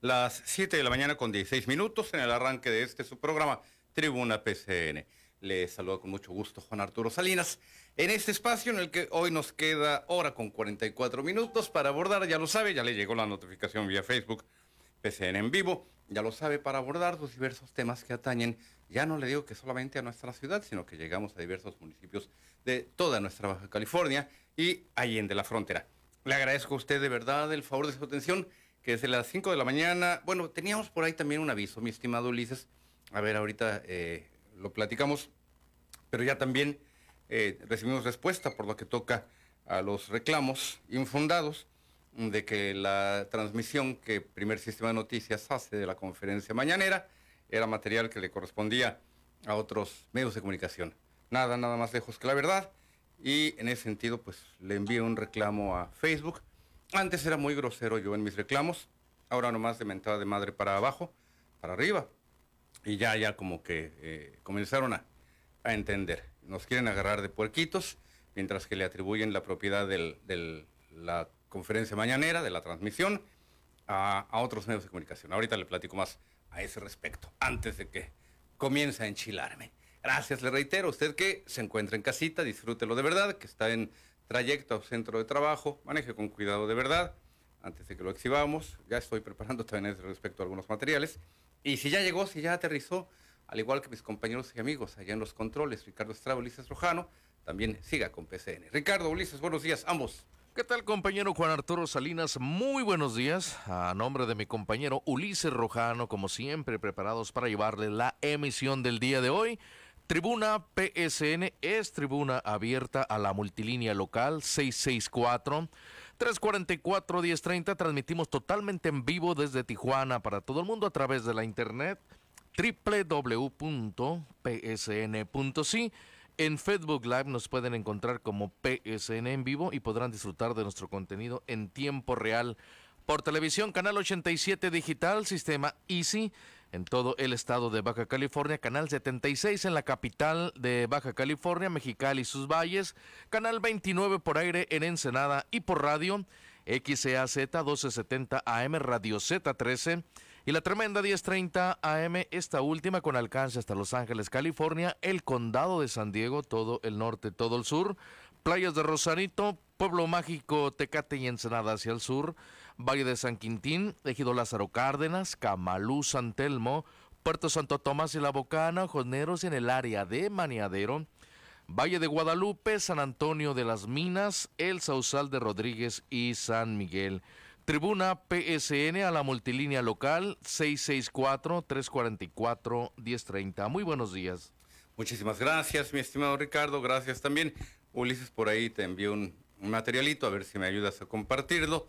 Las 7 de la mañana con 16 minutos en el arranque de este su programa Tribuna PCN. Le saludo con mucho gusto Juan Arturo Salinas en este espacio en el que hoy nos queda hora con 44 minutos para abordar, ya lo sabe, ya le llegó la notificación vía Facebook PCN en vivo, ya lo sabe, para abordar los diversos temas que atañen, ya no le digo que solamente a nuestra ciudad, sino que llegamos a diversos municipios de toda nuestra Baja California y de la frontera. Le agradezco a usted de verdad el favor de su atención, que desde las 5 de la mañana, bueno, teníamos por ahí también un aviso, mi estimado Ulises, a ver, ahorita eh, lo platicamos, pero ya también eh, recibimos respuesta por lo que toca a los reclamos infundados de que la transmisión que Primer Sistema de Noticias hace de la conferencia mañanera era material que le correspondía a otros medios de comunicación. Nada, nada más lejos que la verdad. Y en ese sentido, pues le envío un reclamo a Facebook. Antes era muy grosero yo en mis reclamos, ahora nomás de mentada de madre para abajo, para arriba. Y ya, ya como que eh, comenzaron a, entender. Nos quieren agarrar de puerquitos, mientras que le atribuyen la propiedad de la conferencia mañanera, de la transmisión, a, a otros medios de comunicación. Ahorita le platico más a ese respecto, antes de que comience a enchilarme. Gracias, le reitero, usted que se encuentra en casita, disfrútelo de verdad, que está en trayecto a centro de trabajo, maneje con cuidado de verdad, antes de que lo exhibamos. Ya estoy preparando también respecto a algunos materiales. Y si ya llegó, si ya aterrizó, al igual que mis compañeros y amigos allá en los controles, Ricardo Estrada, Ulises Rojano, también siga con PCN. Ricardo, Ulises, buenos días, ambos. ¿Qué tal compañero Juan Arturo Salinas? Muy buenos días. A nombre de mi compañero Ulises Rojano, como siempre, preparados para llevarle la emisión del día de hoy. Tribuna PSN es tribuna abierta a la multilínea local 664 344 1030. Transmitimos totalmente en vivo desde Tijuana para todo el mundo a través de la internet www.psn.si. En Facebook Live nos pueden encontrar como PSN en vivo y podrán disfrutar de nuestro contenido en tiempo real por televisión, canal 87 digital, sistema Easy en todo el estado de Baja California, Canal 76 en la capital de Baja California, Mexicali y sus valles, Canal 29 por aire en Ensenada y por radio, XEAZ 1270 AM, Radio Z13 y la tremenda 1030 AM, esta última con alcance hasta Los Ángeles, California, el condado de San Diego, todo el norte, todo el sur, playas de Rosarito, Pueblo Mágico, Tecate y Ensenada hacia el sur, Valle de San Quintín, Ejido Lázaro Cárdenas, Camalú, San Telmo, Puerto Santo Tomás y La Bocana, Joneros en el área de Maniadero, Valle de Guadalupe, San Antonio de las Minas, El Sausal de Rodríguez y San Miguel. Tribuna PSN a la multilínea local 664-344-1030. Muy buenos días. Muchísimas gracias, mi estimado Ricardo. Gracias también. Ulises, por ahí te un, un materialito, a ver si me ayudas a compartirlo.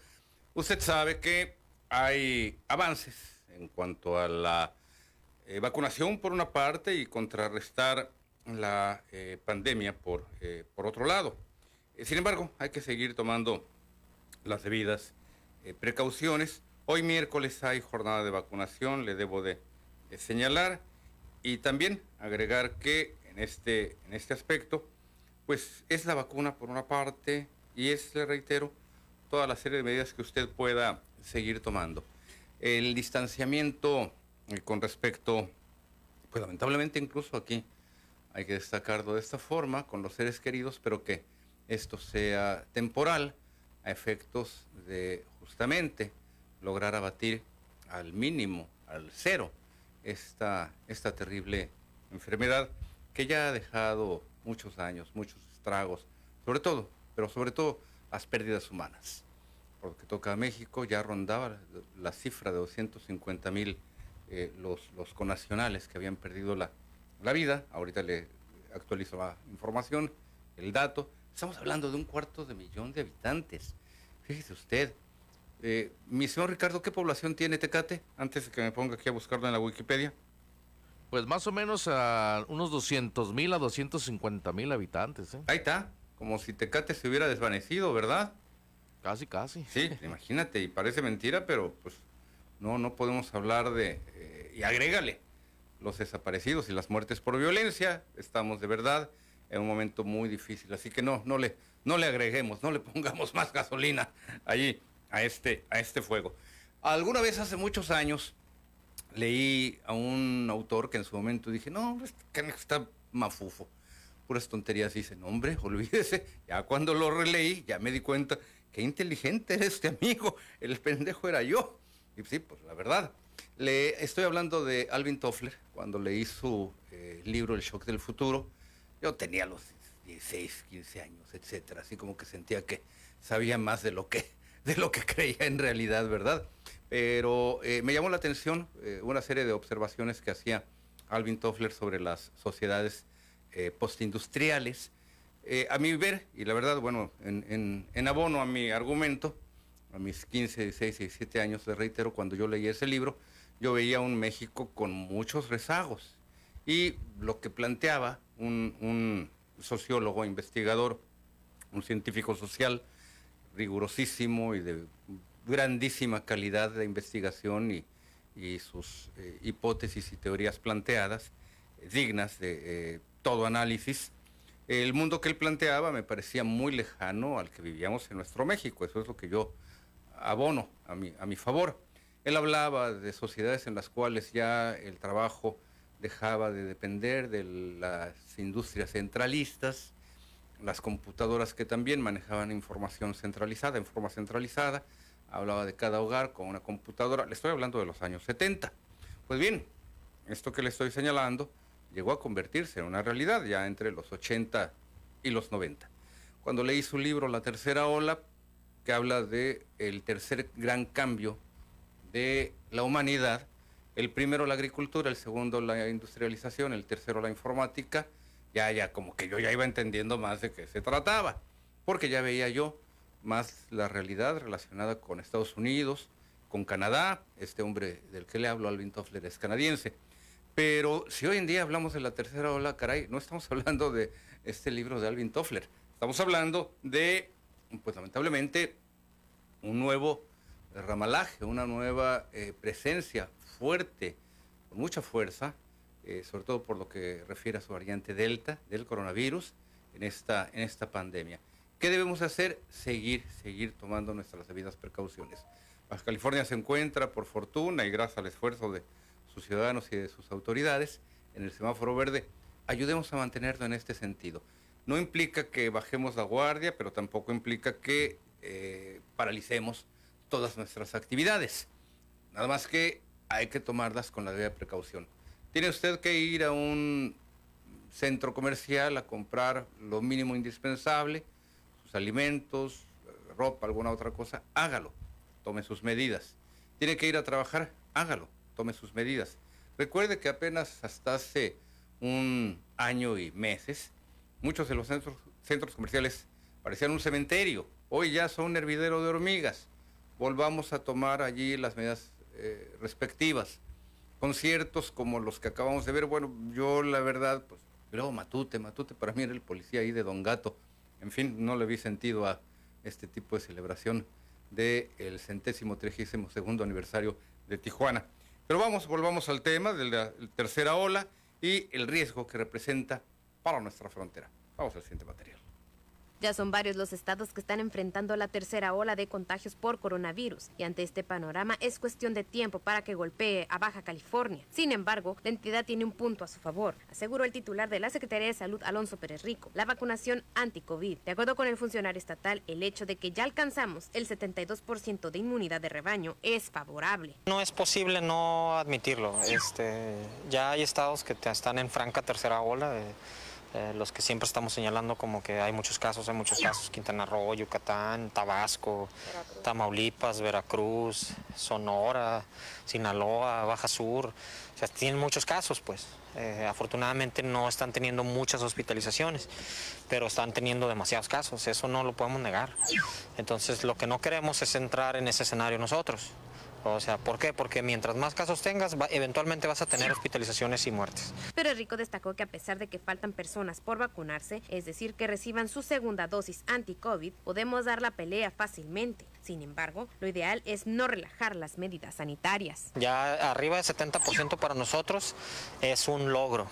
Usted sabe que hay avances en cuanto a la eh, vacunación por una parte y contrarrestar la eh, pandemia por, eh, por otro lado. sin embargo, hay que seguir tomando las debidas precauciones. Hoy miércoles hay jornada de vacunación, le debo de, señalar, y también agregar que en este, en este aspecto, pues es la vacuna por una parte y es, le reitero, toda la serie de medidas que usted pueda seguir tomando. El distanciamiento eh, con respecto, pues lamentablemente incluso aquí hay que destacarlo de esta forma, con los seres queridos, pero que esto sea temporal a efectos de justamente lograr abatir al mínimo, al cero, esta, esta terrible enfermedad que ya ha dejado muchos años, muchos estragos, sobre todo, pero sobre todo las pérdidas humanas. Por lo que toca a México, ya rondaba la, cifra de 250 mil eh, los, los conacionales que habían perdido la, la vida. Ahorita le actualizo la información, el dato. Estamos hablando de un cuarto de millón de habitantes. Fíjese usted. Eh, mi señor Ricardo, ¿qué población tiene Tecate? Antes de que me ponga aquí a buscarlo en la Wikipedia. Pues más o menos a unos 200 mil a 250 mil habitantes. ¿eh? Ahí está como si Tecate se hubiera desvanecido, ¿verdad? Casi, casi. Sí, imagínate, y parece mentira, pero pues no, no podemos hablar de... Eh, y agrégale, los desaparecidos y las muertes por violencia, estamos de verdad en un momento muy difícil, así que no, no le, no le agreguemos, no le pongamos más gasolina allí a este, a este fuego. Alguna vez hace muchos años leí a un autor que en su momento dije, no, este está mafufo. Puras tonterías dice, no, hombre, olvídese. Ya cuando lo releí, ya me di cuenta, qué inteligente era este amigo. El pendejo era yo. Y sí, pues la verdad. Le, estoy hablando de Alvin Toffler, cuando leí su eh, libro El shock del futuro. Yo tenía los 16, 15 años, etcétera. Así como que sentía que sabía más de lo que, de lo que creía en realidad, ¿verdad? Pero eh, me llamó la atención eh, una serie de observaciones que hacía Alvin Toffler sobre las sociedades postindustriales. A mi ver, y la verdad, bueno, en, abono a mi argumento, a mis 15, 16, 17 años, le reitero, cuando yo leí ese libro, yo veía un México con muchos rezagos. Y lo que planteaba un, sociólogo, investigador, un científico social rigurosísimo y de grandísima calidad de investigación y, sus eh, hipótesis y teorías planteadas, eh, dignas de eh, todo análisis, el mundo que él planteaba me parecía muy lejano al que vivíamos en nuestro México. Eso es lo que yo abono a mi, a mi favor. Él hablaba de sociedades en las cuales ya el trabajo dejaba de depender de las industrias centralistas, las computadoras que también manejaban información centralizada, en forma centralizada, hablaba de cada hogar con una computadora, le estoy hablando de los años 70. Pues bien, esto que le estoy señalando llegó a convertirse en una realidad ya entre los 80 y los 90. Cuando leí su libro La tercera ola, que habla de el tercer gran cambio de la humanidad, el primero la agricultura, el segundo la industrialización, el tercero la informática, ya, ya, como que yo ya iba entendiendo más de qué se trataba, porque ya veía yo más la realidad relacionada con Estados Unidos, con Canadá, este hombre del que le hablo, Alvin Toffler, es canadiense. Pero si hoy en día hablamos de la tercera ola, caray, no estamos hablando de este libro de Alvin Toffler, estamos hablando de, pues lamentablemente, un nuevo ramalaje, una nueva eh, presencia fuerte, con mucha fuerza, eh, sobre todo por lo que refiere a su variante Delta del coronavirus en esta, en esta pandemia. ¿Qué debemos hacer? Seguir, seguir tomando nuestras debidas precauciones. Baja California se encuentra, por fortuna y gracias al esfuerzo de sus ciudadanos y de sus autoridades, en el semáforo verde. Ayudemos a mantenerlo en este sentido. No implica que bajemos la guardia, pero tampoco implica que eh, paralicemos todas nuestras actividades. Nada más que hay que tomarlas con la debida precaución. Tiene usted que ir a un centro comercial a comprar lo mínimo indispensable, sus alimentos, ropa, alguna otra cosa, hágalo, tome sus medidas. Tiene que ir a trabajar, hágalo, tome sus medidas. Recuerde que apenas hasta hace un año y meses, muchos de los centros, comerciales parecían un cementerio, hoy ya son un hervidero de hormigas volvamos a tomar allí las medidas eh, respectivas. Conciertos como los que acabamos de ver, bueno, yo la verdad, pues, luego Matute, Matute para mí era el policía ahí de Don Gato. En fin, no le vi sentido a este tipo de celebración del centésimo trigésimo segundo aniversario de Tijuana. Pero vamos, volvamos al tema de la tercera ola y el riesgo que representa para nuestra frontera. Vamos al siguiente material. Ya son varios los estados que están enfrentando la tercera ola de contagios por coronavirus y ante este panorama es cuestión de tiempo para que golpee a Baja California. Sin embargo, la entidad tiene un punto a su favor, aseguró el titular de la Secretaría de Salud Alonso Pérez Rico, la vacunación anti-COVID. De acuerdo con el funcionario estatal, el hecho de que ya alcanzamos el 72% de inmunidad de rebaño es favorable. No es posible no admitirlo. Este, ya hay estados que están en franca tercera ola. De eh, los que siempre estamos señalando como que hay muchos casos, hay muchos casos, Quintana Roo, Yucatán, Tabasco, Tamaulipas, Veracruz, Sonora, Sinaloa, Baja Sur, o sea, tienen muchos casos pues. Eh, afortunadamente no están teniendo muchas hospitalizaciones, pero están teniendo demasiados casos, eso no lo podemos negar. Entonces lo que no queremos es entrar en ese escenario nosotros. O sea, ¿por qué? Porque mientras más casos tengas, eventualmente vas a tener hospitalizaciones y muertes. Pero Rico destacó que a pesar de que faltan personas por vacunarse, es decir, que reciban su segunda dosis anti-COVID, podemos dar la pelea fácilmente. Sin embargo, lo ideal es no relajar las medidas sanitarias. Ya arriba del 70% para nosotros es un logro.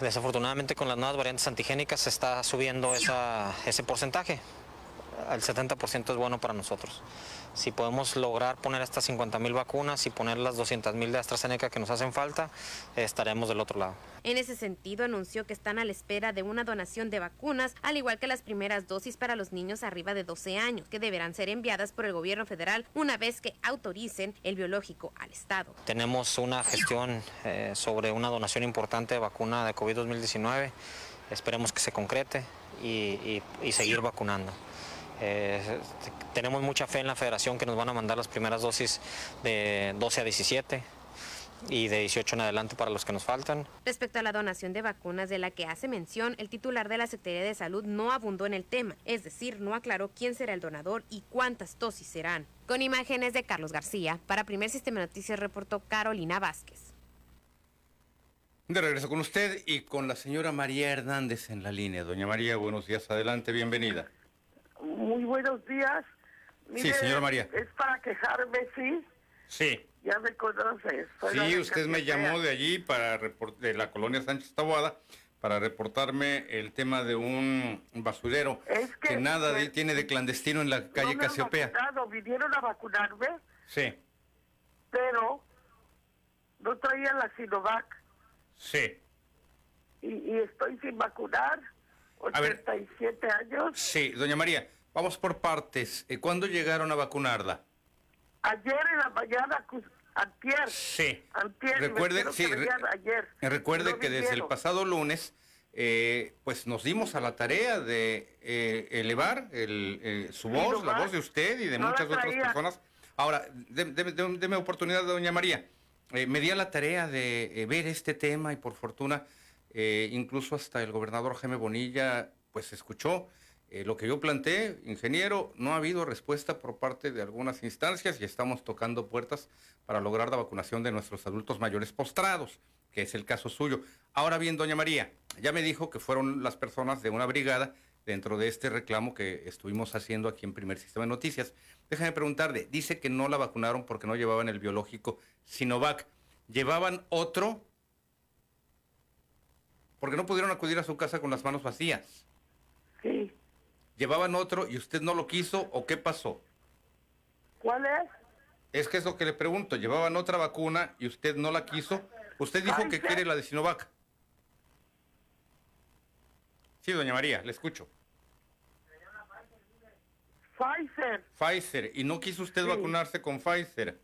Desafortunadamente con las nuevas variantes antigénicas se está subiendo ese porcentaje el 70% es bueno para nosotros. Si podemos lograr poner estas 50 mil vacunas y poner las 200 mil de AstraZeneca que nos hacen falta, estaremos del otro lado. En ese sentido, anunció que están a la espera de una donación de vacunas, al igual que las primeras dosis para los niños arriba de 12 años, que deberán ser enviadas por el gobierno federal una vez que autoricen el biológico al Estado. Tenemos una gestión eh, sobre una donación importante de vacuna de COVID 2019. Esperemos que se concrete y, seguir vacunando. Eh, tenemos mucha fe en la federación que nos van a mandar las primeras dosis de 12 a 17 y de 18 en adelante para los que nos faltan. Respecto a la donación de vacunas de la que hace mención, el titular de la Secretaría de Salud no abundó en el tema, es decir, no aclaró quién será el donador y cuántas dosis serán. Con imágenes de Carlos García, para Primer Sistema de Noticias reportó Carolina Vázquez. De regreso con usted y con la señora María Hernández en la línea. Doña María, buenos días, adelante, bienvenida. Muy buenos días. sí, señora María. Es para quejarme, ¿sí? Sí. Ya me conoces. Sí, usted me llamó de allí, para de la colonia Sánchez Taboada, para reportarme el tema de un basurero es que, nada tiene de clandestino en la calle no Casiopea. vinieron a vacunarme. Sí. Pero no traían la Sinovac. Sí. Y, estoy sin vacunar. 87 años. Sí, doña María, vamos por partes. Eh, ¿Cuándo llegaron a vacunarla? Ayer en la mañana, antier. Sí. Antier, recuerde, sí, ayer. Recuerde que desde el pasado lunes, eh, pues nos dimos a la tarea de eh, elevar el, eh, su voz, la voz de usted y de muchas otras personas. Ahora, déme oportunidad, doña María. me di a la tarea de ver este tema y por fortuna, incluso hasta el gobernador Jaime Bonilla, pues escuchó eh, lo que yo planteé, ingeniero, no ha habido respuesta por parte de algunas instancias y estamos tocando puertas para lograr la vacunación de nuestros adultos mayores postrados, que es el caso suyo. Ahora bien, doña María, ya me dijo que fueron las personas de una brigada dentro de este reclamo que estuvimos haciendo aquí en Primer Sistema de Noticias. Déjame preguntarle, dice que no la vacunaron porque no llevaban el biológico Sinovac. ¿Llevaban otro? Porque no pudieron acudir a su casa con las manos vacías. Sí llevaban otro y usted no lo quiso o qué pasó? ¿Cuál es? Es que es lo que le pregunto, llevaban otra vacuna y usted no la quiso. Usted dijo que quiere la de Sinovac. Sí, doña María, le escucho. Pfizer. Pfizer. ¿Y no quiso usted vacunarse con Pfizer?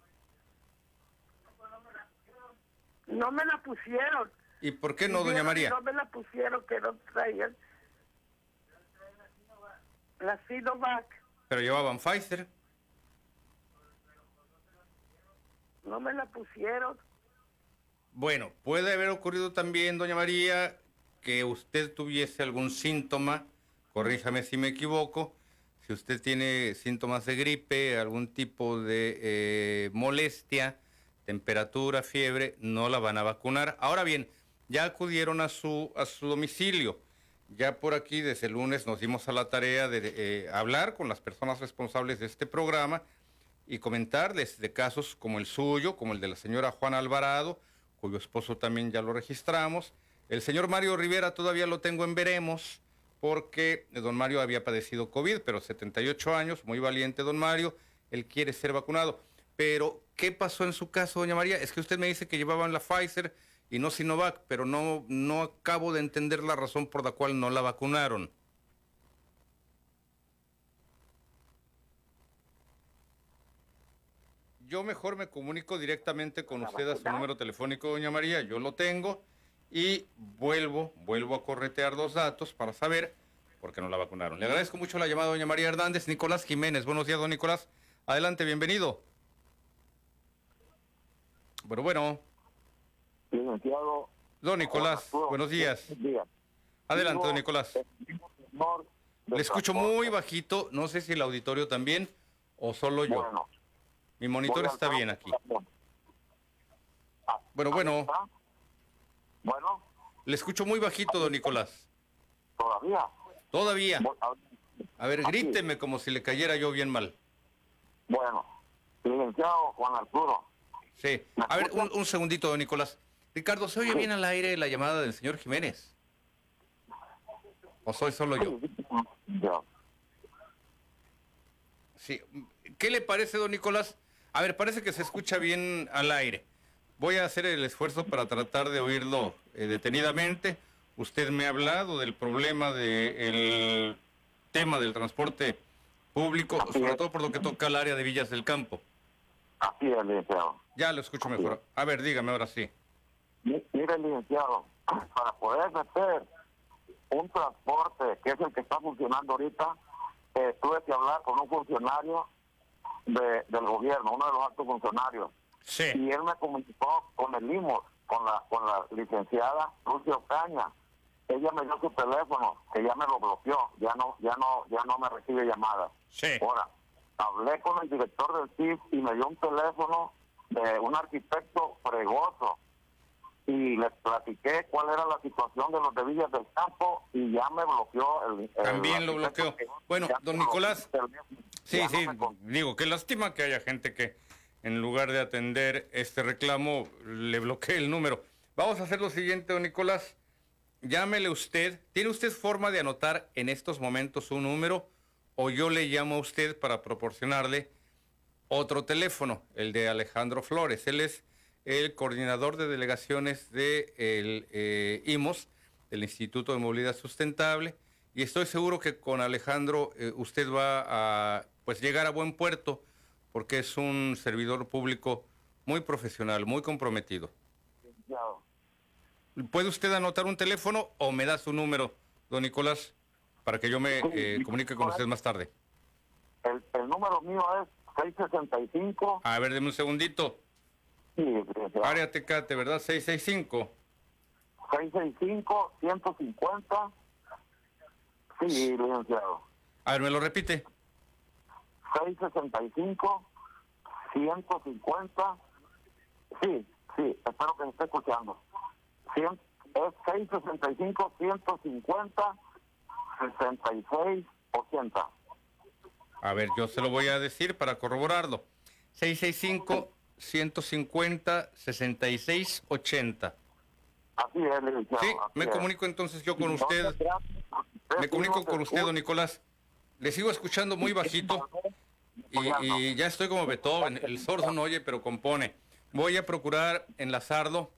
No me la pusieron. ¿Y por qué no, doña María? No me la pusieron, que no traían la Sinovac. Pero llevaban Pfizer. No me la pusieron. Bueno, puede haber ocurrido también, doña María, que usted tuviese algún síntoma, corríjame si me equivoco, si usted tiene síntomas de gripe, algún tipo de eh, molestia, temperatura, fiebre, no la van a vacunar. Ahora bien, ya acudieron a su, a su domicilio. Ya por aquí desde el lunes nos dimos a la tarea de eh, hablar con las personas responsables de este programa y comentarles de casos como el suyo, como el de la señora Juana Alvarado, cuyo esposo también ya lo registramos. El señor Mario Rivera todavía lo tengo en veremos porque don Mario había padecido COVID, pero 78 años, muy valiente don Mario, él quiere ser vacunado. Pero, ¿qué pasó en su caso, doña María? Es que usted me dice que llevaban la Pfizer y no Sinovac, pero no, no acabo de entender la razón por la cual no la vacunaron. Yo mejor me comunico directamente con usted a su número telefónico, doña María, yo lo tengo y vuelvo, vuelvo a corretear los datos para saber por qué no la vacunaron. Le agradezco mucho la llamada, doña María Hernández. Nicolás Jiménez, buenos días, don Nicolás. Adelante, bienvenido. Bueno, bueno. Don Nicolás, buenos días. Adelante, don Nicolás. Le escucho muy bajito, no sé si el auditorio también o solo yo. Mi monitor está bien aquí. Ah, bueno, bueno. Bueno. Le escucho muy bajito, don Nicolás. ¿Todavía? Todavía. A ver, gríteme como si le cayera yo bien mal. Bueno, licenciado Juan Arturo. Sí. A ver, un, un segundito, don Nicolás. Ricardo, ¿se oye bien al aire la llamada del señor Jiménez? ¿O soy solo yo? Sí. ¿Qué le parece, don Nicolás? A ver, parece que se escucha bien al aire. Voy a hacer el esfuerzo para tratar de oírlo eh, detenidamente. Usted me ha hablado del problema del tema del transporte público, sobre todo por lo que toca al área de Villas del Campo. Así es, licenciado. Ya lo escucho mejor. A ver, dígame ahora sí. Mi- Mire, licenciado, para poder meter un transporte que es el que está funcionando ahorita, eh, tuve que hablar con un funcionario de- del gobierno, uno de los altos funcionarios. Sí. y él me comunicó con el IMOS, con la, con la licenciada Lucio Caña. Ella me dio su teléfono, que ya me lo bloqueó, ya no, ya no, ya no me recibe llamadas. Sí. Ahora, hablé con el director del CIF y me dio un teléfono de un arquitecto fregoso y les platiqué cuál era la situación de los de Villas del Campo y ya me bloqueó el, el También lo bloqueó. que- Bueno, don Nicolás. Sí, ya sí, digo, qué lástima que haya gente que en lugar de atender este reclamo le bloquee el número. Vamos a hacer lo siguiente, don Nicolás. Llámele usted. ¿Tiene usted forma de anotar en estos momentos un número o yo le llamo a usted para proporcionarle otro teléfono, el de Alejandro Flores? Él es el coordinador de delegaciones del de eh, IMOS, del Instituto de Movilidad Sustentable, y estoy seguro que con Alejandro eh, usted va a pues llegar a buen puerto porque es un servidor público muy profesional, muy comprometido. ¿Puede usted anotar un teléfono o me da su número, don Nicolás, para que yo me eh, comunique con usted más tarde? El, el número mío es 665. A ver, deme un segundito. Sí, licenciado. Área Tecate, ¿verdad? 665. 665, 150. Sí, licenciado. A ver, ¿me lo repite? 665, 150. Sí, sí, espero que me esté escuchando. Cien- es 665, 150, 66, 80. A ver, yo se lo voy a decir para corroborarlo. 665 150 66 80. Así es, licenciado. Sí, así me es. comunico entonces yo con usted. Me comunico con usted, don. Nicolás. Le sigo escuchando muy bajito y, y ya estoy como Beethoven. El sordo no oye, pero compone. Voy a procurar enlazarlo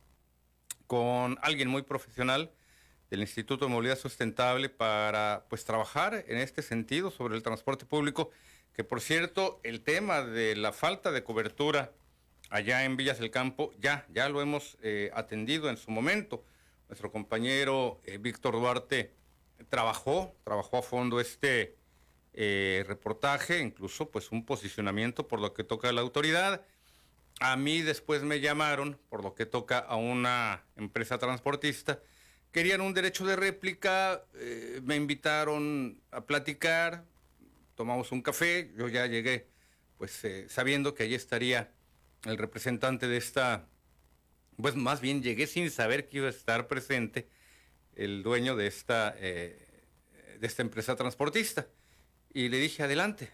con alguien muy profesional del Instituto de Movilidad Sustentable para pues trabajar en este sentido sobre el transporte público, que por cierto, el tema de la falta de cobertura allá en Villas del Campo ya, ya lo hemos eh, atendido en su momento. Nuestro compañero eh, Víctor Duarte trabajó, trabajó a fondo este eh, reportaje, incluso pues un posicionamiento por lo que toca a la autoridad. A mí después me llamaron por lo que toca a una empresa transportista. Querían un derecho de réplica, me invitaron a platicar, tomamos un café, yo ya llegué pues sabiendo que allí estaría el representante de esta, pues más bien llegué sin saber que iba a estar presente el dueño de esta, eh, de esta empresa transportista. Y le dije, adelante,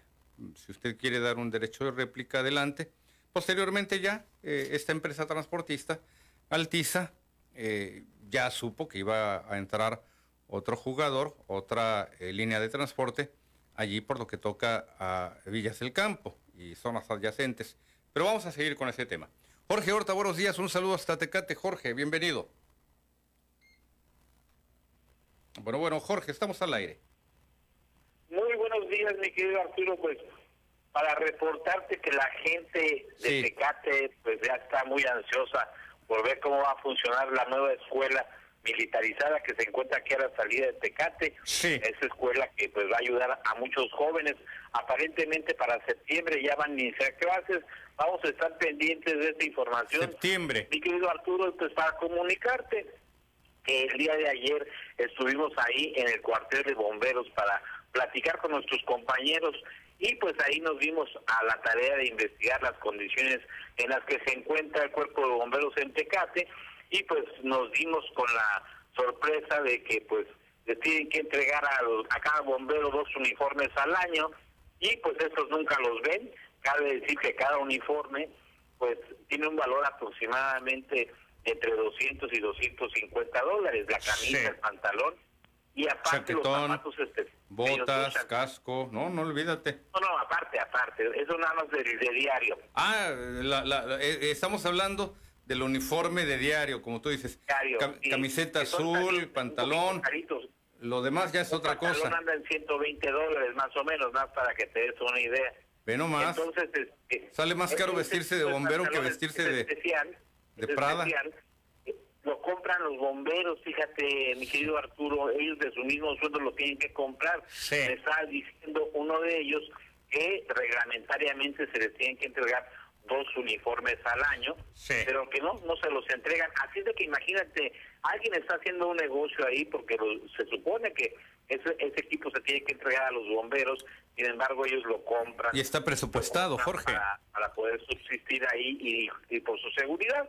si usted quiere dar un derecho de réplica, adelante. Posteriormente ya, eh, esta empresa transportista, Altiza, eh, ya supo que iba a entrar otro jugador, otra línea de transporte, allí por lo que toca a Villas del Campo y zonas adyacentes. Pero vamos a seguir con ese tema. Jorge Horta, buenos días, un saludo hasta Tecate. Jorge, bienvenido. Bueno, bueno, Jorge, estamos al aire. Muy buenos días, mi querido Arturo. Pues para reportarte que la gente de Sí. Tecate pues ya está muy ansiosa por ver cómo va a funcionar la nueva escuela militarizada que se encuentra aquí a la salida de Tecate. Sí. Esa escuela que pues va a ayudar a muchos jóvenes. Aparentemente para septiembre ya van a iniciar clases. Vamos a estar pendientes de esta información. Septiembre. Mi querido Arturo, pues para comunicarte que el día de ayer estuvimos ahí en el cuartel de bomberos para platicar con nuestros compañeros y pues ahí nos dimos a la tarea de investigar las condiciones en las que se encuentra el cuerpo de bomberos en Tecate y pues nos dimos con la sorpresa de que pues le tienen que entregar a, los- a cada bombero dos uniformes al año y pues estos nunca los ven. Cabe decir que cada uniforme pues tiene un valor aproximadamente entre 200 y 250 dólares, la camisa, Sí. el pantalón y aparte los Chaquetón, zapatos este, Botas, casco, no, no olvídate. No, no, aparte, aparte. Eso nada más de, de diario. Ah, la- la- la- eh, estamos hablando del uniforme de diario, como tú dices. diario Cam- sí, camiseta azul, pantalón. caritos. Lo demás ya es otra pantalón cosa. anda en 120 dólares más o menos, más para que te des una idea. Ve nomás. Entonces, este, Sale más caro vestirse de bombero que vestirse es especial, de Prada. especial. Lo compran los bomberos, fíjate, mi querido Arturo, ellos de su mismo sueldo lo tienen que comprar. Sí. Me está diciendo uno de ellos que reglamentariamente se les tienen que entregar dos uniformes al año, Sí. pero que no, no se los entregan. Así es de que imagínate, alguien está haciendo un negocio ahí porque lo- se supone que ese, ese equipo se tiene que entregar a los bomberos, sin embargo ellos lo compran. Y está presupuestado, Jorge. Para, para poder subsistir ahí y, y por su seguridad.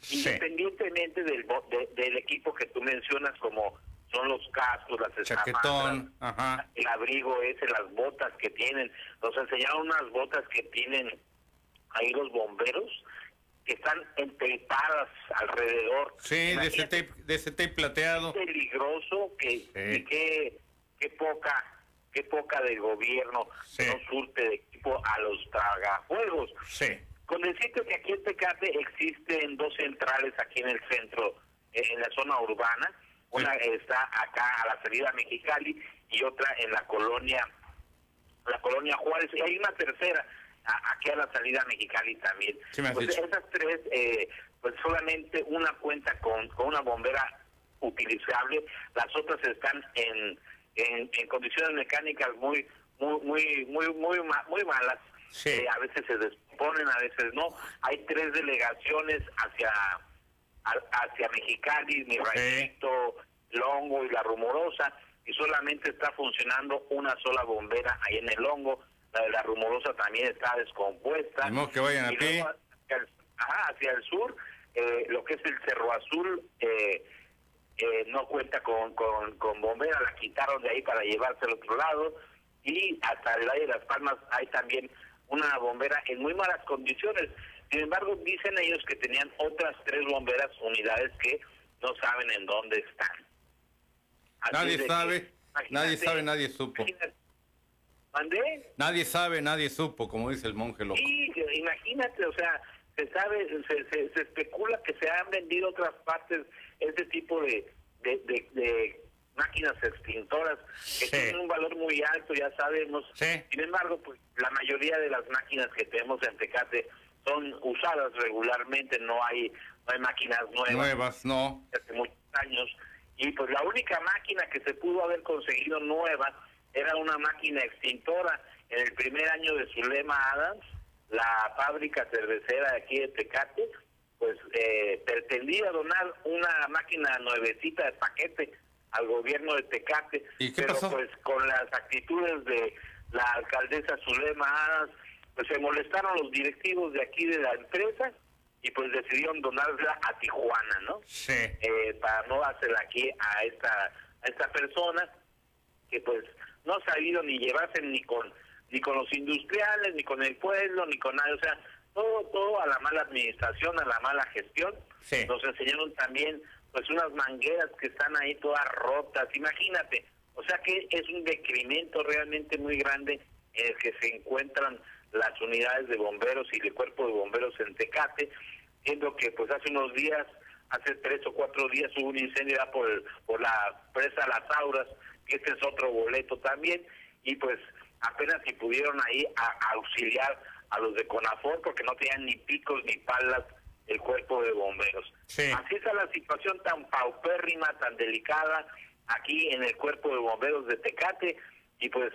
Sí. Independientemente del, de- del equipo que tú mencionas, como son los cascos, las Chaquetón, ajá. el abrigo ese, las botas que tienen. Nos enseñaron unas botas que tienen ahí los bomberos que están enteipadas alrededor. Sí, de ese tape, de ese tape plateado. peligroso que Sí. y qué qué poca qué poca del gobierno Sí. no surte de equipo a los tragafuegos. Sí. Con decirte que aquí en Tecate existen dos centrales aquí en el centro, eh, en la zona urbana. Una está acá a la salida Mexicali y otra en la colonia la colonia Juárez y hay una tercera a- aquí a la salida Mexicali también. Sí Pues esas tres, eh, pues solamente una cuenta con, con una bombera utilizable, las otras están en, en, en condiciones mecánicas muy muy muy muy muy, muy malas. Sí. Eh, a veces se desponen, a veces no. Hay tres delegaciones hacia a- hacia Mexicali, mi ranchito, Longo y la Rumorosa, y solamente está funcionando una sola bombera ahí en el Longo. La de la Rumorosa también está descompuesta. Modo que vayan a pie. hacia el, ajá, hacia el sur, eh, lo que es el Cerro Azul, eh, eh, no cuenta con, con, con bombera, la quitaron de ahí para llevarse al otro lado. Y hasta el Valle de Las Palmas hay también una bombera en muy malas condiciones. Sin embargo, dicen ellos que tenían otras tres bomberas, unidades que no saben en dónde están. Así Nadie es sabe, nadie sabe, nadie supo. ¿Mandé? Nadie sabe, nadie supo, como dice el monje loco. Sí, imagínate, o sea, se sabe, se, se, se especula que se han vendido otras partes ese tipo de, de, de, de máquinas extintoras que Sí. tienen un valor muy alto, ya sabemos. Sí. Sin embargo, pues la mayoría de las máquinas que tenemos en Tecate son usadas regularmente, no hay no hay máquinas nuevas Nuevas, no. hace muchos años y pues la única máquina que se pudo haber conseguido nueva era una máquina extintora en el primer año de Zulema Adams la fábrica cervecera de aquí de Tecate pues eh, pretendía donar una máquina nuevecita de paquete al gobierno de Tecate ¿Y qué pero pasó? pues con las actitudes de la alcaldesa Zulema Adams pues se molestaron los directivos de aquí de la empresa y pues decidieron donarla a Tijuana, ¿no? Sí. eh, para no dársela aquí a esta a esta persona que pues no ha sabido ni llevarse ni con ni con los industriales ni con el pueblo ni con nadie o sea todo todo a la mala administración a la mala gestión Sí. nos enseñaron también pues unas mangueras que están ahí todas rotas imagínate o sea que es un decremento realmente muy grande en el que se encuentran las unidades de bomberos y el cuerpo de bomberos en Tecate siendo que pues hace unos días hace tres o cuatro días hubo un incendio por, el- por la presa Las Auras, que este es otro boleto también, y pues apenas si pudieron ahí a- a auxiliar a los de CONAFOR porque no tenían ni picos ni palas el cuerpo de bomberos. Sí. Así está la situación tan paupérrima, tan delicada aquí en el cuerpo de bomberos de Tecate, y pues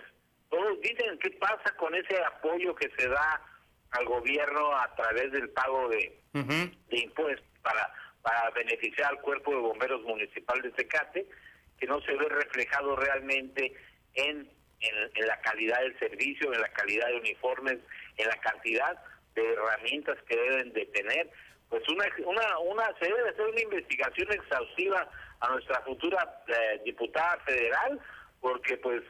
todos dicen qué pasa con ese apoyo que se da al gobierno a través del pago de, impuestos para, para beneficiar al cuerpo de bomberos municipal de Tecate, que no se ve reflejado realmente en, en, en la calidad del servicio, en la calidad de uniformes, en la cantidad de herramientas que deben de tener. Pues una, una, una se debe hacer una investigación exhaustiva a nuestra futura eh, diputada federal, porque pues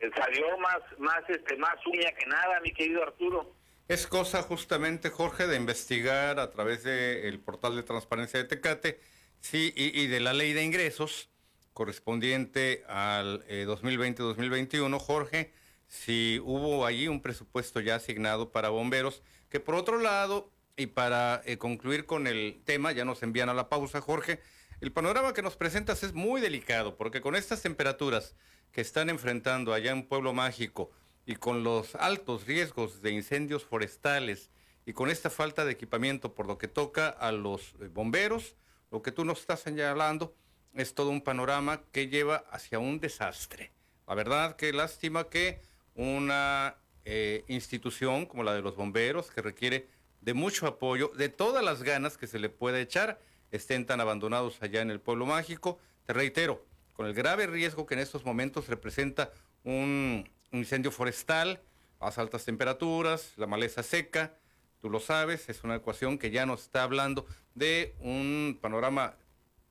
eh, salió más, más, este, más uña que nada, mi querido Arturo. Es cosa justamente, Jorge, de investigar a través del portal de transparencia de Tecate sí, y, y de la ley de ingresos correspondiente al eh, 2020-2021, Jorge, si hubo allí un presupuesto ya asignado para bomberos, que por otro lado, y para eh, concluir con el tema, ya nos envían a la pausa, Jorge, el panorama que nos presentas es muy delicado, porque con estas temperaturas que están enfrentando allá en Pueblo Mágico y con los altos riesgos de incendios forestales y con esta falta de equipamiento por lo que toca a los eh, bomberos, lo que tú nos estás señalando es todo un panorama que lleva hacia un desastre. La verdad que lástima que una eh, institución como la de los bomberos, que requiere de mucho apoyo, de todas las ganas que se le pueda echar, estén tan abandonados allá en el pueblo mágico. Te reitero, con el grave riesgo que en estos momentos representa un incendio forestal, las altas temperaturas, la maleza seca, tú lo sabes, es una ecuación que ya nos está hablando de un panorama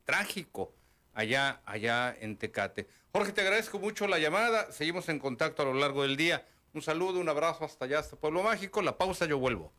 trágico allá, allá en Tecate. Jorge, te agradezco mucho la llamada, seguimos en contacto a lo largo del día. Un saludo, un abrazo hasta allá, hasta Pueblo Mágico. La pausa, yo vuelvo.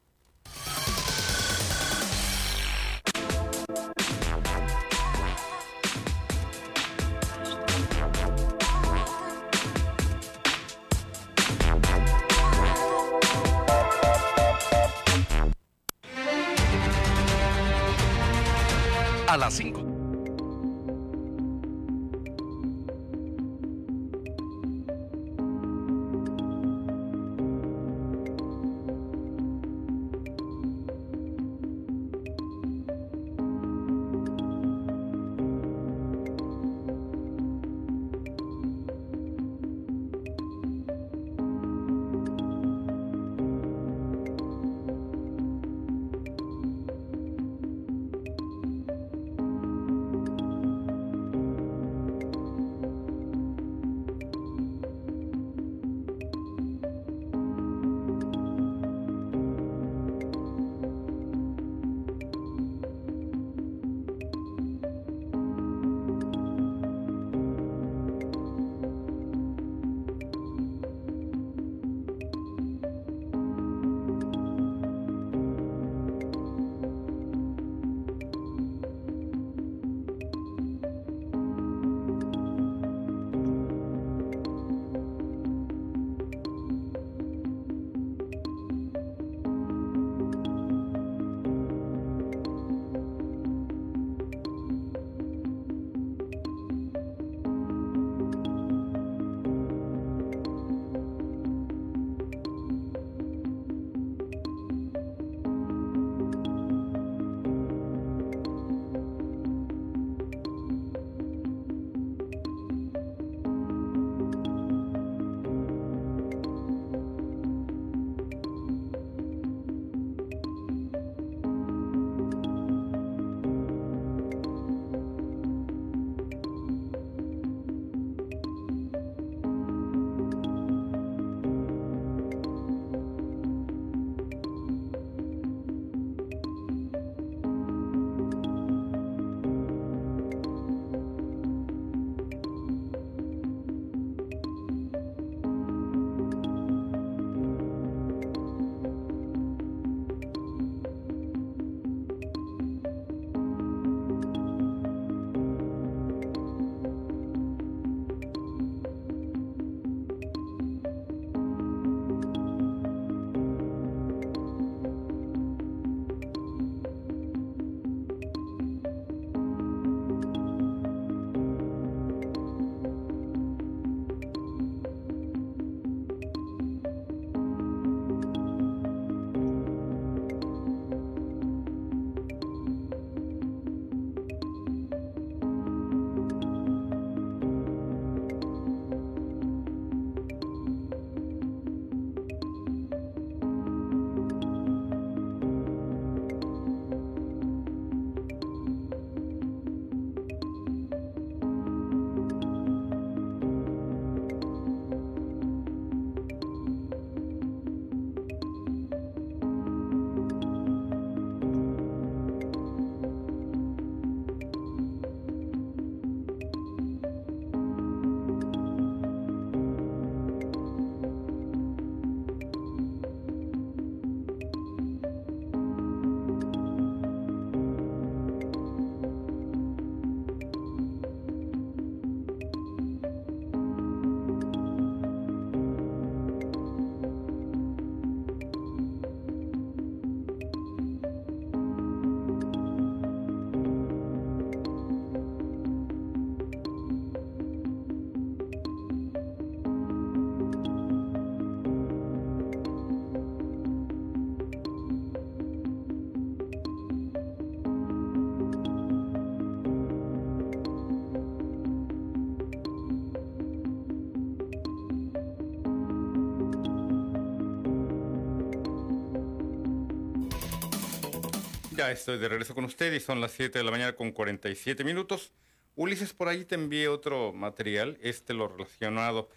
Estoy de regreso con usted y son las 7 de la mañana con 47 minutos. Ulises, por ahí te envié otro material, este lo relacionado,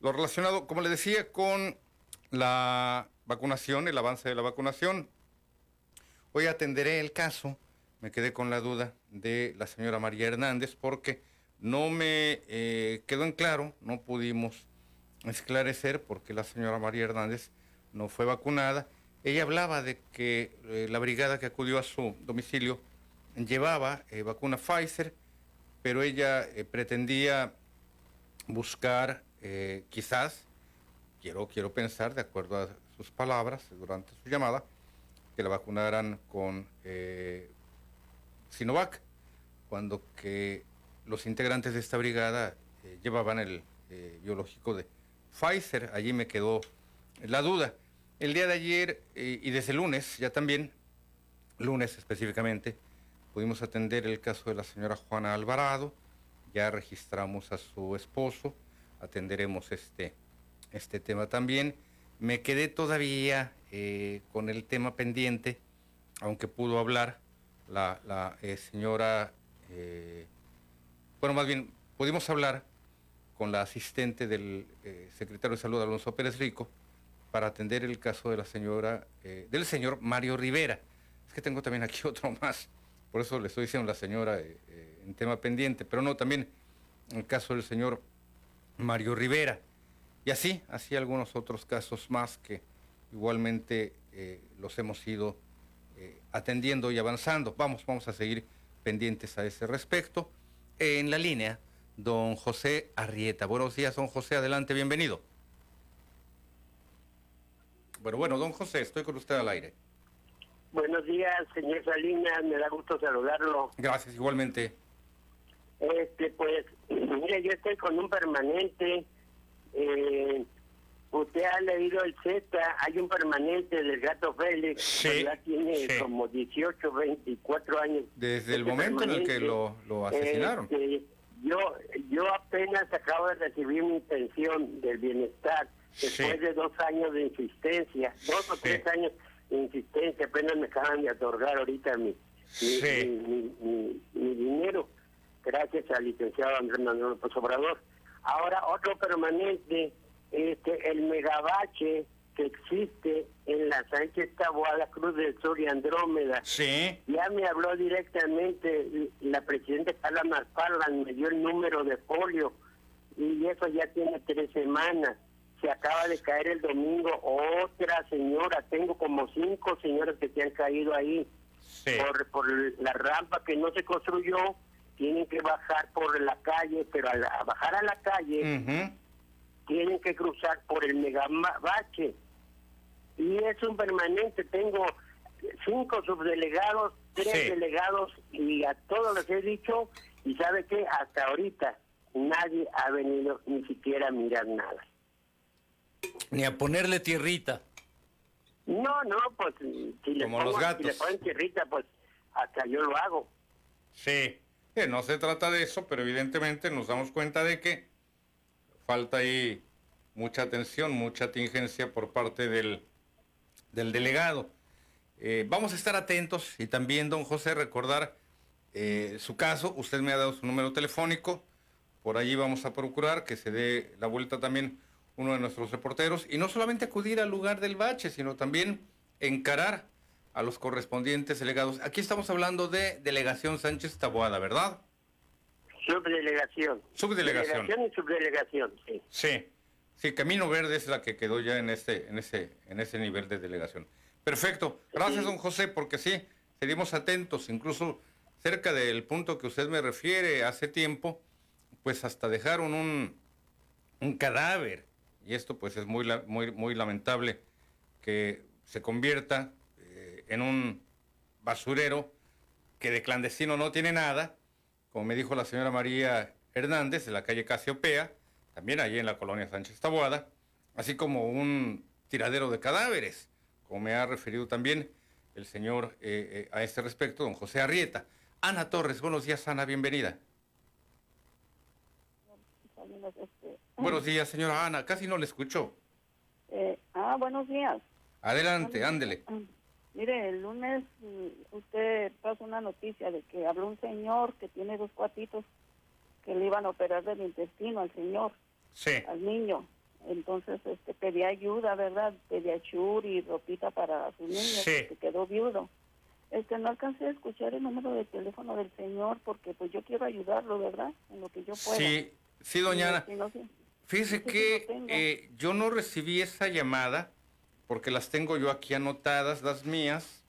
lo relacionado, como le decía, con la vacunación, el avance de la vacunación. Hoy atenderé el caso, me quedé con la duda de la señora María Hernández porque no me eh, quedó en claro, no pudimos esclarecer por qué la señora María Hernández no fue vacunada. Ella hablaba de que eh, la brigada que acudió a su domicilio llevaba eh, vacuna Pfizer, pero ella eh, pretendía buscar quizás, quiero, quiero pensar, de acuerdo a sus palabras durante su llamada, que la vacunaran con Sinovac, cuando que los integrantes de esta brigada llevaban el biológico de Pfizer. Allí me quedó la duda. El día de ayer eh, y desde lunes, ya también, lunes específicamente, pudimos atender el caso de la señora Juana Alvarado, ya registramos a su esposo, atenderemos este, este tema también. Me quedé todavía eh, con el tema pendiente, aunque pudo hablar la, eh, señora, bueno, más bien, pudimos hablar con la asistente del secretario de Salud, Alonso Pérez Rico, para atender el caso de la señora, eh, del señor Mario Rivera. Es que tengo también aquí otro más, por eso le estoy diciendo la señora eh, eh, en tema pendiente, pero no, también el caso del señor Mario Rivera. Y así, así algunos otros casos más que igualmente los hemos ido atendiendo y avanzando. Vamos, vamos a seguir pendientes a ese respecto. en la línea, don José Arrieta. Buenos días, don José, adelante, bienvenido. Bueno, bueno, don José, estoy con usted al aire. Buenos días, señor Salinas, me da gusto saludarlo. Gracias, igualmente. Este, pues, mire, yo estoy con un permanente. Eh, usted ha leído el Z, hay un permanente del gato Félix, sí, ya tiene como 18, 24 años. Desde el este momento en el que lo, asesinaron. Este, yo, yo apenas acabo de recibir mi pensión del bienestar después de dos años de insistencia, dos o tres años de insistencia, apenas me acaban de otorgar ahorita mi, mi, dinero, gracias al licenciado Andrés Manuel López Obrador. Ahora, otro permanente, este el megabache que existe en la Sánchez Taboada, Cruz del Sur y Andrómeda. Sí. Ya me habló directamente la presidenta Carla Marparlan, me dio el número de polio y eso ya tiene tres semanas acaba de caer el domingo otra señora, tengo como cinco señoras que se han caído ahí por, por la rampa que no se construyó, tienen que bajar por la calle, pero al bajar a la calle tienen que cruzar por el megabache y es un permanente, tengo cinco subdelegados, tres delegados y a todos les he dicho y sabe que hasta ahorita nadie ha venido ni siquiera a mirar nada. Ni a ponerle tierrita. No, no, pues si le, Como los gatos. si le ponen tierrita, pues hasta yo lo hago. Sí, no se trata de eso, pero evidentemente nos damos cuenta de que falta ahí mucha atención, mucha tingencia por parte del, del delegado. Eh, vamos a estar atentos y también, don José, recordar eh, su caso. Usted me ha dado su número telefónico. Por allí vamos a procurar que se dé la vuelta también uno de nuestros reporteros, y no solamente acudir al lugar del bache, sino también encarar a los correspondientes delegados. Aquí estamos hablando de Delegación Sánchez Taboada, ¿verdad? Subdelegación. Subdelegación. Delegación y subdelegación, sí. Sí. Sí, Camino Verde es la que quedó ya en este, en ese, en ese nivel de delegación. Perfecto. Gracias, don José, porque sí, seguimos atentos, incluso cerca del punto que usted me refiere hace tiempo, pues hasta dejaron un, un cadáver y esto pues es muy, muy, lamentable que se convierta eh, en un basurero que de clandestino no tiene nada, como me dijo la señora María Hernández de la calle Casiopea, también allí en la colonia Sánchez Taboada, así como un tiradero de cadáveres, como me ha referido también el señor eh, eh, a este respecto, don José Arrieta. Ana Torres, buenos días, Ana, bienvenida. Buenos días, señora Ana. Casi no le escucho. Eh, ah, buenos días. Adelante, ándele. Mire, el lunes mm, usted pasó una noticia de que habló un señor que tiene dos cuatitos que le iban a operar del intestino al señor, Sí. al niño. Entonces este, pedía ayuda, ¿verdad? Pedía chur y ropita para su niño, Sí. que quedó viudo. Este, no alcancé a escuchar el número de teléfono del señor porque pues yo quiero ayudarlo, ¿verdad? En lo que yo pueda. Sí, sí, doña Ana. Y, no. Fíjese Sí, que eh, yo no recibí esa llamada porque las tengo yo aquí anotadas, las mías.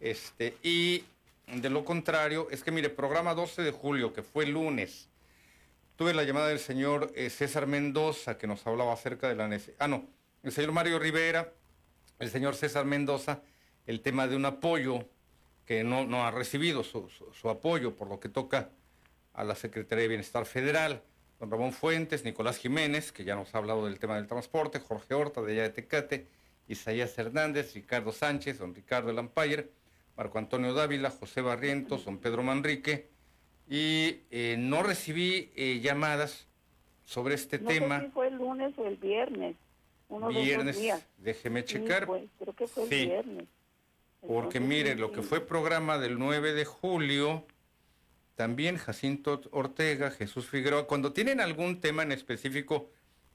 Este, y de lo contrario, es que mire, programa 12 de julio, que fue lunes, tuve la llamada del señor eh, César Mendoza, que nos hablaba acerca de la necesidad. Ah, no, el señor Mario Rivera, el señor César Mendoza, el tema de un apoyo que no, no ha recibido su, su- su apoyo por lo que toca a la Secretaría de Bienestar Federal, don Ramón Fuentes, Nicolás Jiménez, que ya nos ha hablado del tema del transporte, Jorge Horta de allá de Tecate, Isaías Hernández, Ricardo Sánchez, don Ricardo Lampayer, Marco Antonio Dávila, José Barrientos, don Pedro Manrique, y eh, no recibí eh, llamadas sobre este No tema. sé si fue el lunes o el viernes. Uno de Viernes, días. déjeme Sí, checar. pues, creo que fue el viernes. Porque Entonces, mire, sí, lo que fue programa del 9 de julio, también Jacinto Ortega, Jesús Figueroa, cuando tienen algún tema en específico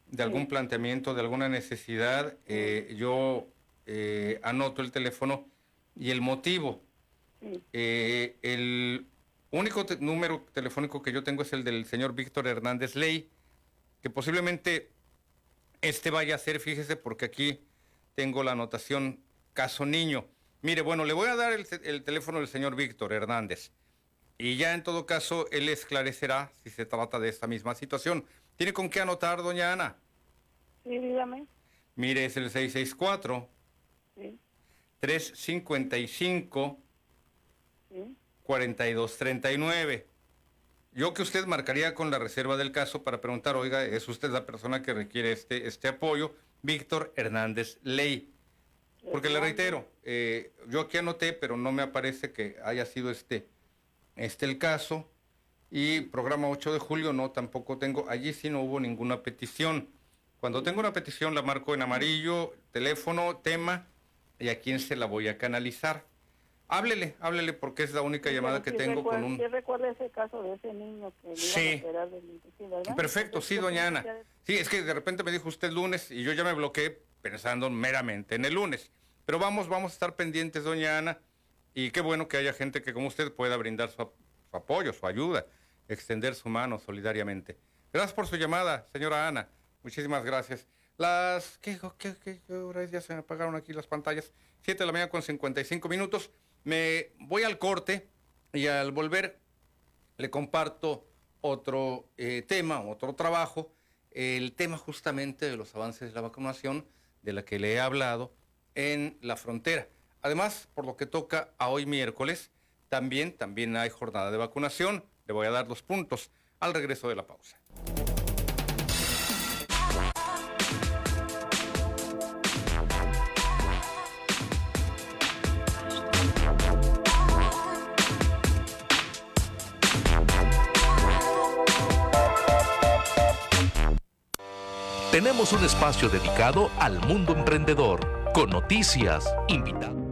de algún Sí. planteamiento, de alguna necesidad, eh, yo eh, anoto el teléfono y el motivo. Sí. Eh, el único te- número telefónico que yo tengo es el del señor Víctor Hernández Ley, que posiblemente este vaya a ser, fíjese, porque aquí tengo la anotación caso niño. Mire, bueno, le voy a dar el, el teléfono del señor Víctor Hernández. Y ya en todo caso, él esclarecerá si se trata de esta misma situación. ¿Tiene con qué anotar, doña Ana? Sí, dígame. Mire, es el 664 Sí, 355 sí. 4239. Yo que usted marcaría con la reserva del caso para preguntar, oiga, ¿es usted la persona que requiere este, este apoyo? Víctor Hernández Ley. Porque le reitero, eh, yo aquí anoté, pero no me aparece que haya sido este, este el caso. Y programa 8 de julio no, tampoco tengo. Allí sí no hubo ninguna petición. Cuando tengo una petición la marco en amarillo, teléfono, tema, y a quién se la voy a canalizar. Háblele, háblele porque es la única Sí, llamada que sí tengo con un... sí recuerda ese caso de ese niño que le iban Sí. a operar del. Perfecto, sí, doña Ana. Sí, es que de repente me dijo usted lunes y yo ya me bloqueé pensando meramente en el lunes. Pero vamos, vamos a estar pendientes, doña Ana. Y qué bueno que haya gente que como usted pueda brindar su, ap- su apoyo, su ayuda, extender su mano solidariamente. Gracias por su llamada, señora Ana. Muchísimas gracias. Las... ¿Qué, qué, qué? Ya se me apagaron aquí las pantallas. Siete de la mañana con 55 minutos. Me voy al corte y al volver le comparto otro eh, tema, otro trabajo, el tema justamente de los avances de la vacunación de la que le he hablado en la frontera. Además, por lo que toca a hoy miércoles, también, también hay jornada de vacunación. Le voy a dar los puntos al regreso de la pausa. Tenemos un espacio dedicado al mundo emprendedor, con noticias, invitados.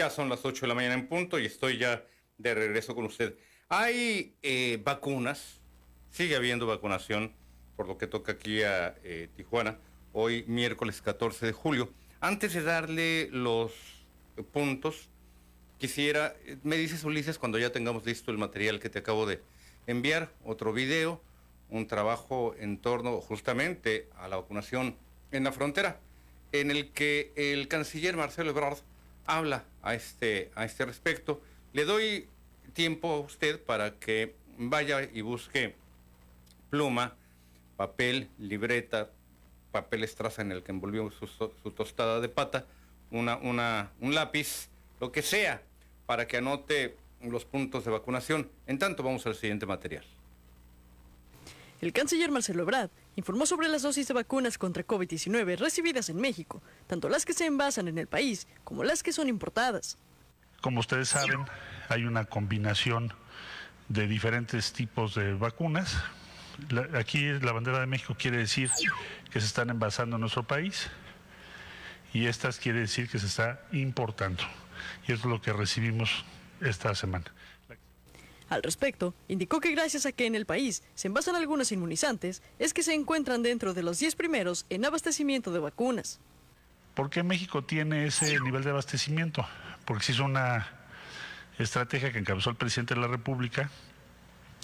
Ya son las 8 de la mañana en punto y estoy ya de regreso con usted. Hay eh, vacunas, sigue habiendo vacunación, por lo que toca aquí a eh, Tijuana, hoy miércoles 14 de julio. Antes de darle los puntos, quisiera, me dices Ulises, cuando ya tengamos listo el material que te acabo de enviar, otro video, un trabajo en torno justamente a la vacunación en la frontera, en el que el canciller Marcelo Ebrard habla a este, a este respecto. Le doy tiempo a usted para que vaya y busque pluma, papel, libreta, papel estraza en el que envolvió su, tostada de pata, una, una, un lápiz, lo que sea, para que anote los puntos de vacunación. En tanto, vamos al siguiente material. El canciller Marcelo Ebrard informó sobre las dosis de vacunas contra COVID-19 recibidas en México, tanto las que se envasan en el país como las que son importadas. Como ustedes saben, hay una combinación de diferentes tipos de vacunas. aquí la bandera de México quiere decir que se están envasando en nuestro país y estas quiere decir que se está importando. Y eso es lo que recibimos esta semana. Al respecto, indicó que gracias a que en el país se envasan algunos inmunizantes, es que se encuentran dentro de los 10 primeros en abastecimiento de vacunas. ¿Por qué México tiene ese nivel de abastecimiento? Porque se hizo una estrategia que encabezó el presidente de la República,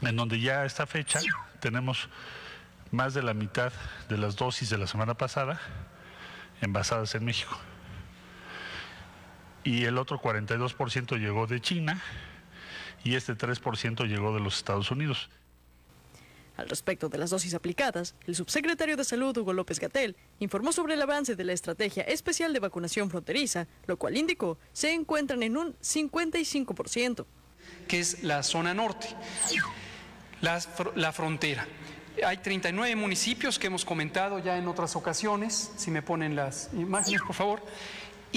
en donde ya a esta fecha tenemos más de la mitad de las dosis de la semana pasada envasadas en México. Y el otro 42% llegó de China y este 3% llegó de los Estados Unidos. Al respecto de las dosis aplicadas, el subsecretario de Salud, Hugo López Gatel, informó sobre el avance de la estrategia especial de vacunación fronteriza, lo cual indicó se encuentran en un 55%. Que es la zona norte, la, la frontera. Hay 39 municipios que hemos comentado ya en otras ocasiones, si me ponen las imágenes, por favor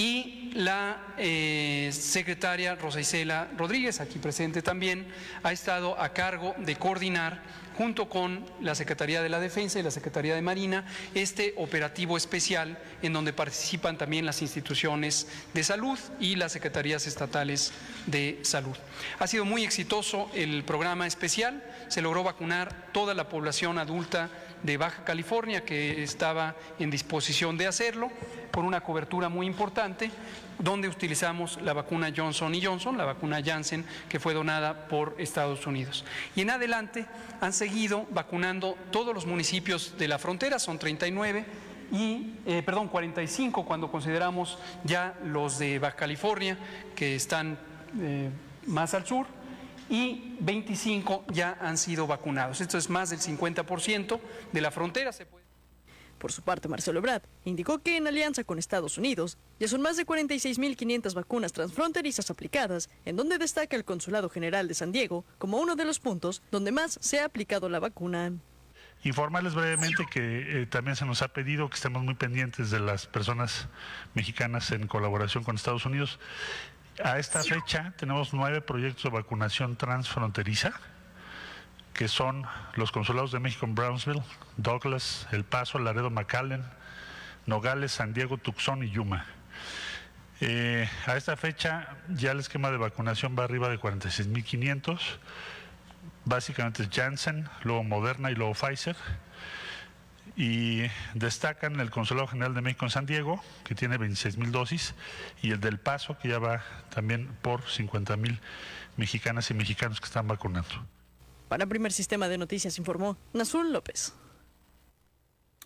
y la eh, secretaria Rosa Isela Rodríguez, aquí presente también, ha estado a cargo de coordinar junto con la Secretaría de la Defensa y la Secretaría de Marina, este operativo especial en donde participan también las instituciones de salud y las secretarías estatales de salud. Ha sido muy exitoso el programa especial, se logró vacunar toda la población adulta de Baja California que estaba en disposición de hacerlo por una cobertura muy importante donde utilizamos la vacuna Johnson y Johnson, la vacuna Janssen que fue donada por Estados Unidos. Y en adelante han seguido vacunando todos los municipios de la frontera, son 39 y, eh, perdón, 45 cuando consideramos ya los de Baja California que están eh, más al sur y 25 ya han sido vacunados. Esto es más del 50% de la frontera. Por su parte, Marcelo Ebrard indicó que en alianza con Estados Unidos ya son más de 46.500 vacunas transfronterizas aplicadas, en donde destaca el Consulado General de San Diego como uno de los puntos donde más se ha aplicado la vacuna. Informarles brevemente que eh, también se nos ha pedido que estemos muy pendientes de las personas mexicanas en colaboración con Estados Unidos. A esta fecha tenemos nueve proyectos de vacunación transfronteriza, que son los consulados de México en Brownsville, Douglas, El Paso, Laredo, McAllen, Nogales, San Diego, Tucson y Yuma. Eh, a esta fecha ya el esquema de vacunación va arriba de 46.500. Básicamente es Janssen, luego Moderna y luego Pfizer y destacan el Consulado General de México en San Diego, que tiene 26 mil dosis, y el del Paso, que ya va también por 50 mil mexicanas y mexicanos que están vacunando. Para Primer Sistema de Noticias informó Nazul López.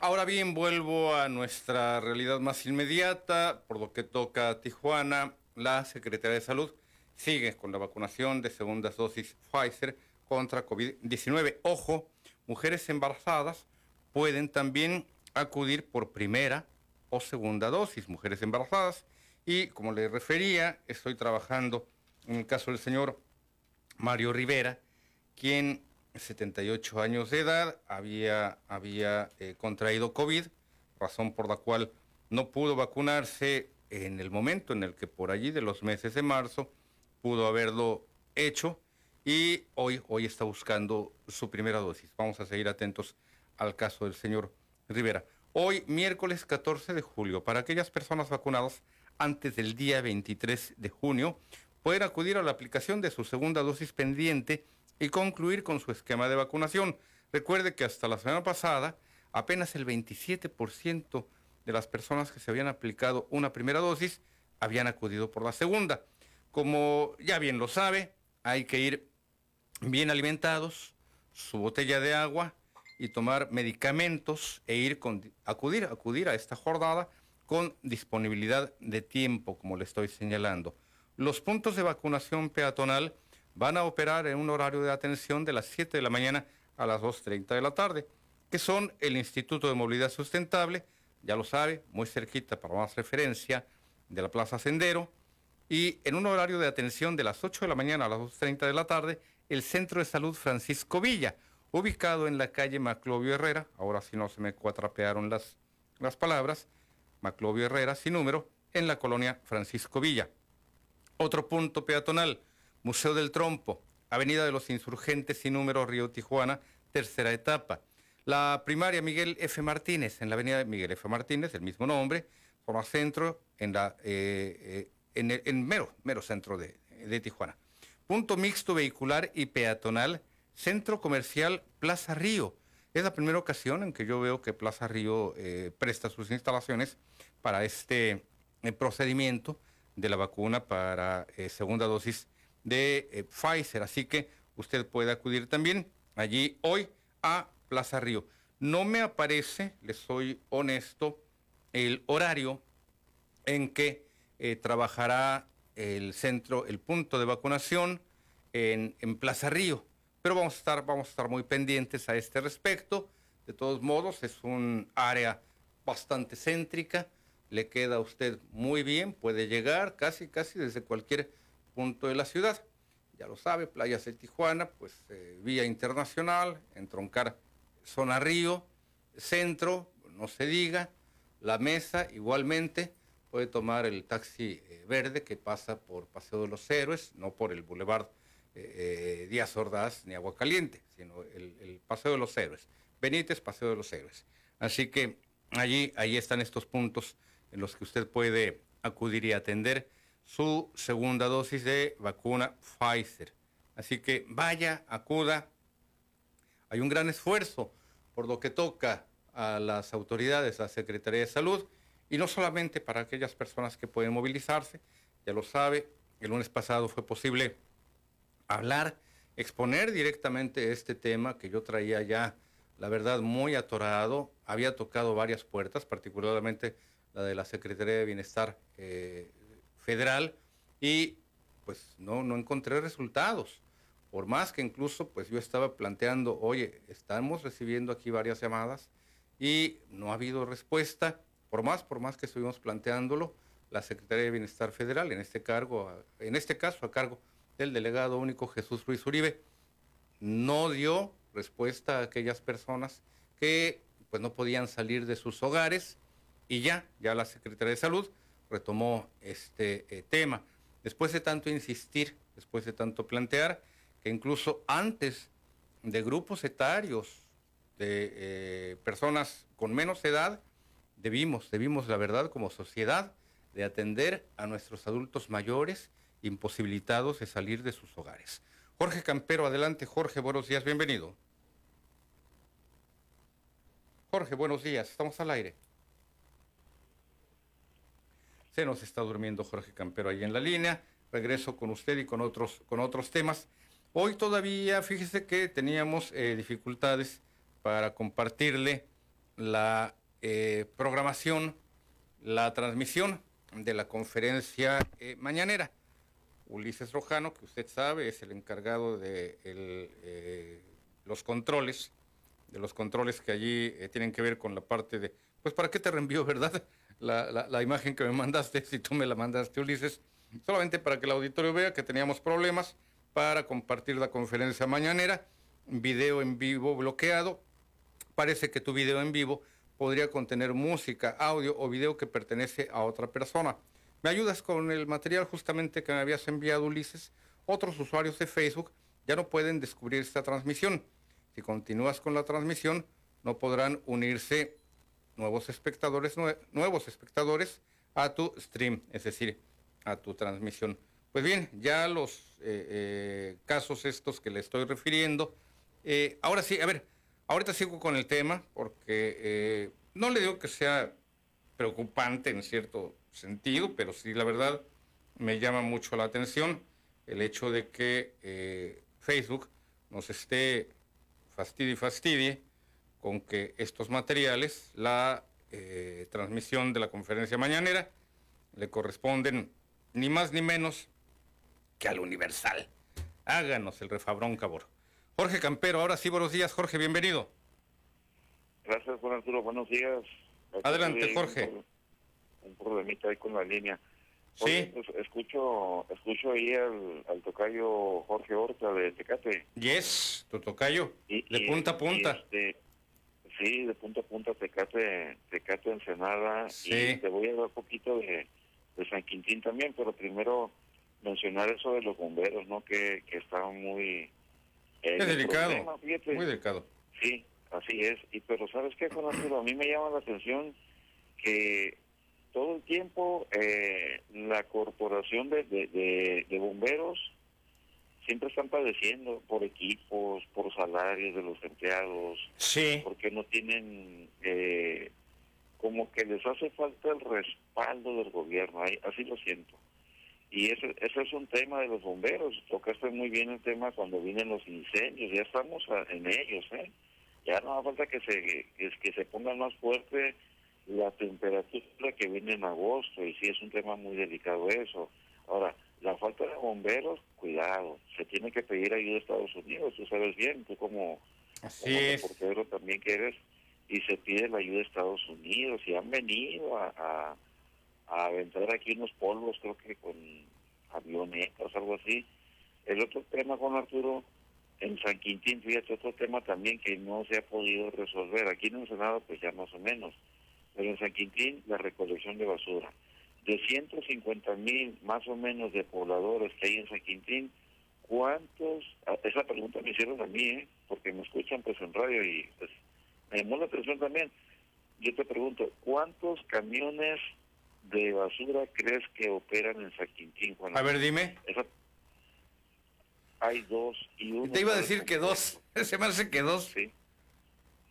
Ahora bien, vuelvo a nuestra realidad más inmediata, por lo que toca a Tijuana, la Secretaría de Salud sigue con la vacunación de segundas dosis Pfizer contra COVID-19. Ojo, mujeres embarazadas pueden también acudir por primera o segunda dosis, mujeres embarazadas. Y como les refería, estoy trabajando en el caso del señor Mario Rivera, quien 78 años de edad había, había eh, contraído COVID, razón por la cual no pudo vacunarse en el momento en el que por allí de los meses de marzo pudo haberlo hecho y hoy, hoy está buscando su primera dosis. Vamos a seguir atentos al caso del señor Rivera. Hoy, miércoles 14 de julio, para aquellas personas vacunadas antes del día 23 de junio, pueden acudir a la aplicación de su segunda dosis pendiente y concluir con su esquema de vacunación. Recuerde que hasta la semana pasada, apenas el 27% de las personas que se habían aplicado una primera dosis habían acudido por la segunda. Como ya bien lo sabe, hay que ir bien alimentados, su botella de agua y tomar medicamentos e ir con, acudir, acudir a esta jornada con disponibilidad de tiempo, como le estoy señalando. Los puntos de vacunación peatonal van a operar en un horario de atención de las 7 de la mañana a las 2.30 de la tarde, que son el Instituto de Movilidad Sustentable, ya lo sabe, muy cerquita para más referencia, de la Plaza Sendero, y en un horario de atención de las 8 de la mañana a las 2.30 de la tarde, el Centro de Salud Francisco Villa, ubicado en la calle Maclovio Herrera, ahora si no se me cuatrapearon las, las palabras, Maclovio Herrera, sin número, en la colonia Francisco Villa. Otro punto peatonal, Museo del Trompo, Avenida de los Insurgentes, sin número, Río Tijuana, tercera etapa. La primaria Miguel F. Martínez, en la avenida Miguel F. Martínez, el mismo nombre, forma centro en, la, eh, eh, en, mero, mero centro de, Tijuana. Punto mixto vehicular y peatonal, centro comercial Plaza Río. Es la primera ocasión en que yo veo que Plaza Río eh, presta sus instalaciones para este procedimiento de la vacuna para segunda dosis de Pfizer. Así que usted puede acudir también allí hoy a Plaza Río. No me aparece, les soy honesto, el horario en que eh, trabajará el centro, el punto de vacunación en, Plaza Río. Pero vamos a, estar, vamos a estar muy pendientes a este respecto. De todos modos, es un área bastante céntrica. Le queda a usted muy bien, puede llegar casi, casi desde cualquier punto de la ciudad. Ya lo sabe, playas de Tijuana, pues eh, vía internacional, entroncar zona Río, centro, no se diga, la mesa igualmente puede tomar el taxi eh, verde que pasa por Paseo de los Héroes, no por el Boulevard eh, eh, Díaz Ordaz ni Agua Caliente, sino el, Paseo de los Héroes. Benítez, Paseo de los Héroes. Así que allí, ahí están estos puntos en los que usted puede acudir y atender su segunda dosis de vacuna Pfizer. Así que vaya, acuda, hay un gran esfuerzo por lo que toca a las autoridades, a la Secretaría de Salud, y no solamente para aquellas personas que pueden movilizarse, ya lo sabe, el lunes pasado fue posible hablar, exponer directamente este tema que yo traía ya, la verdad, muy atorado, había tocado varias puertas, particularmente la de la Secretaría de Bienestar eh, Federal, y pues no, no encontré resultados. Por más que incluso pues yo estaba planteando, oye, estamos recibiendo aquí varias llamadas y no ha habido respuesta, por más, por más que estuvimos planteándolo, la Secretaría de Bienestar Federal, en este cargo, en este caso a cargo del delegado único Jesús Ruiz Uribe, no dio respuesta a aquellas personas que pues no podían salir de sus hogares y ya, ya la Secretaría de Salud retomó este eh, tema. Después de tanto insistir, después de tanto plantear, que incluso antes de grupos etarios, de eh, personas con menos edad, debimos, debimos, la verdad, como sociedad, de atender a nuestros adultos mayores imposibilitados de salir de sus hogares. Jorge Campero, adelante. Jorge, buenos días, bienvenido. Jorge, buenos días, estamos al aire. Se nos está durmiendo Jorge Campero ahí en la línea. Regreso con usted y con otros, con otros temas. Hoy todavía, fíjese que teníamos eh, dificultades para compartirle la eh, programación, la transmisión de la conferencia eh, mañanera. Ulises Rojano, que usted sabe, es el encargado de los controles, de los controles que allí tienen que ver con la parte de, pues, ¿para qué te reenvío, verdad? La, la imagen que me mandaste, si tú me la mandaste, Ulises, solamente para que el auditorio vea que teníamos problemas para compartir la conferencia mañanera. Video en vivo bloqueado. Parece que tu video en vivo podría contener música, audio o video que pertenece a otra persona. ¿Me ayudas con el material justamente que me habías enviado, Ulises? Otros usuarios de Facebook ya no pueden descubrir esta transmisión. Si continúas con la transmisión, no podrán unirse nuevos espectadores, nuevos espectadores a tu stream, es decir, a tu transmisión. Pues bien, ya los eh, eh, casos estos que le estoy refiriendo, eh, ahora sí, a ver, ahorita sigo con el tema porque no le digo que sea preocupante en cierto sentido, pero sí la verdad me llama mucho la atención el hecho de que Facebook nos esté fastidie y fastidie con que estos materiales, la eh, transmisión de la conferencia mañanera, le corresponden ni más ni menos que al Universal. Háganos el refabrón, cabor. Jorge Campero, ahora sí, buenos días, Jorge, bienvenido. Gracias, Juan Arturo, buenos días. Adelante, Jorge. Un, problemita ahí con la línea. sí. Pues, escucho, escucho ahí al, tocayo Jorge Horta de Tecate. Yes, tu tocayo, de punta a punta. Este, Sí, de punta a punta Tecate, Tecate Ensenada. Y te voy a dar un poquito de, San Quintín también, pero primero mencionar eso de los bomberos, ¿no? Que, que estaban muy... Eh, es delicado, muy delicado. Sí, así es. Y pero ¿sabes qué, Juan A mí me llama la atención que todo el tiempo eh, la corporación de, de, de bomberos siempre están padeciendo por equipos, por salarios de los empleados, sí. porque no tienen, eh, como que les hace falta el respaldo del gobierno, así lo siento. Y ese, ese es un tema de los bomberos, tocaste muy bien el tema cuando vienen los incendios, ya estamos en ellos, ¿eh? Ya no hace falta que se, que, que se ponga más fuerte la temperatura que viene en agosto, y sí es un tema muy delicado eso. Ahora, la falta de bomberos, cuidado, se tiene que pedir ayuda a Estados Unidos, tú sabes bien, tú como, Así reportero también que eres, y se pide la ayuda de Estados Unidos, y han venido a, a, a aventar aquí unos polvos, creo que con avionetas, algo así. El otro tema, Juan Arturo, en San Quintín, fíjate, otro tema también que no se ha podido resolver. Aquí en el Senado, pues ya más o menos. Pero en San Quintín, la recolección de basura de 150 mil más o menos de pobladores que hay en San Quintín, ¿cuántos? Ah, esa pregunta me hicieron a mí, ¿eh? porque me escuchan pues en radio y pues me llamó la atención también. Yo te pregunto, ¿cuántos camiones de basura crees que operan en San Quintín? a ver, dime. hay dos y uno... Te iba a decir que dos, se me hace que dos. Sí,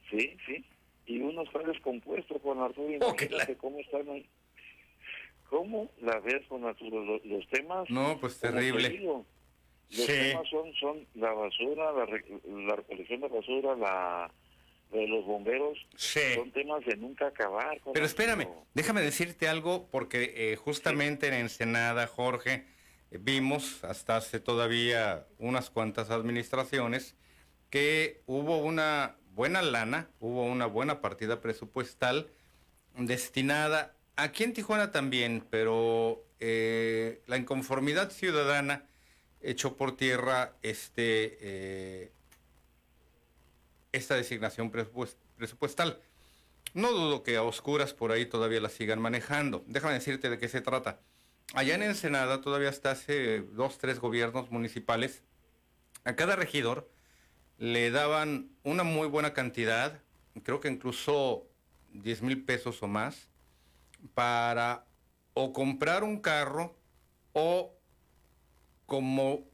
sí, sí. Y uno está descompuesto, Juan Arturo, y oh, cómo están ahí. ¿Cómo la ves, con Los, los temas... No, pues terrible. los temas son, son la basura, la, recolección de basura, la de los bomberos, son temas de nunca acabar. Pero espérame, déjame decirte algo, porque eh, justamente en Ensenada, Jorge, vimos hasta hace todavía unas cuantas administraciones que hubo una buena lana, hubo una buena partida presupuestal destinada Aquí en Tijuana también, pero eh, la inconformidad ciudadana echó por tierra este, eh, esta designación presupuestal. No dudo que a oscuras por ahí todavía la sigan manejando. Déjame decirte de qué se trata. Allá en Ensenada, todavía hasta hace dos, tres gobiernos municipales, a cada regidor le daban una muy buena cantidad, creo que incluso 10 mil pesos o más, para o comprar un carro o como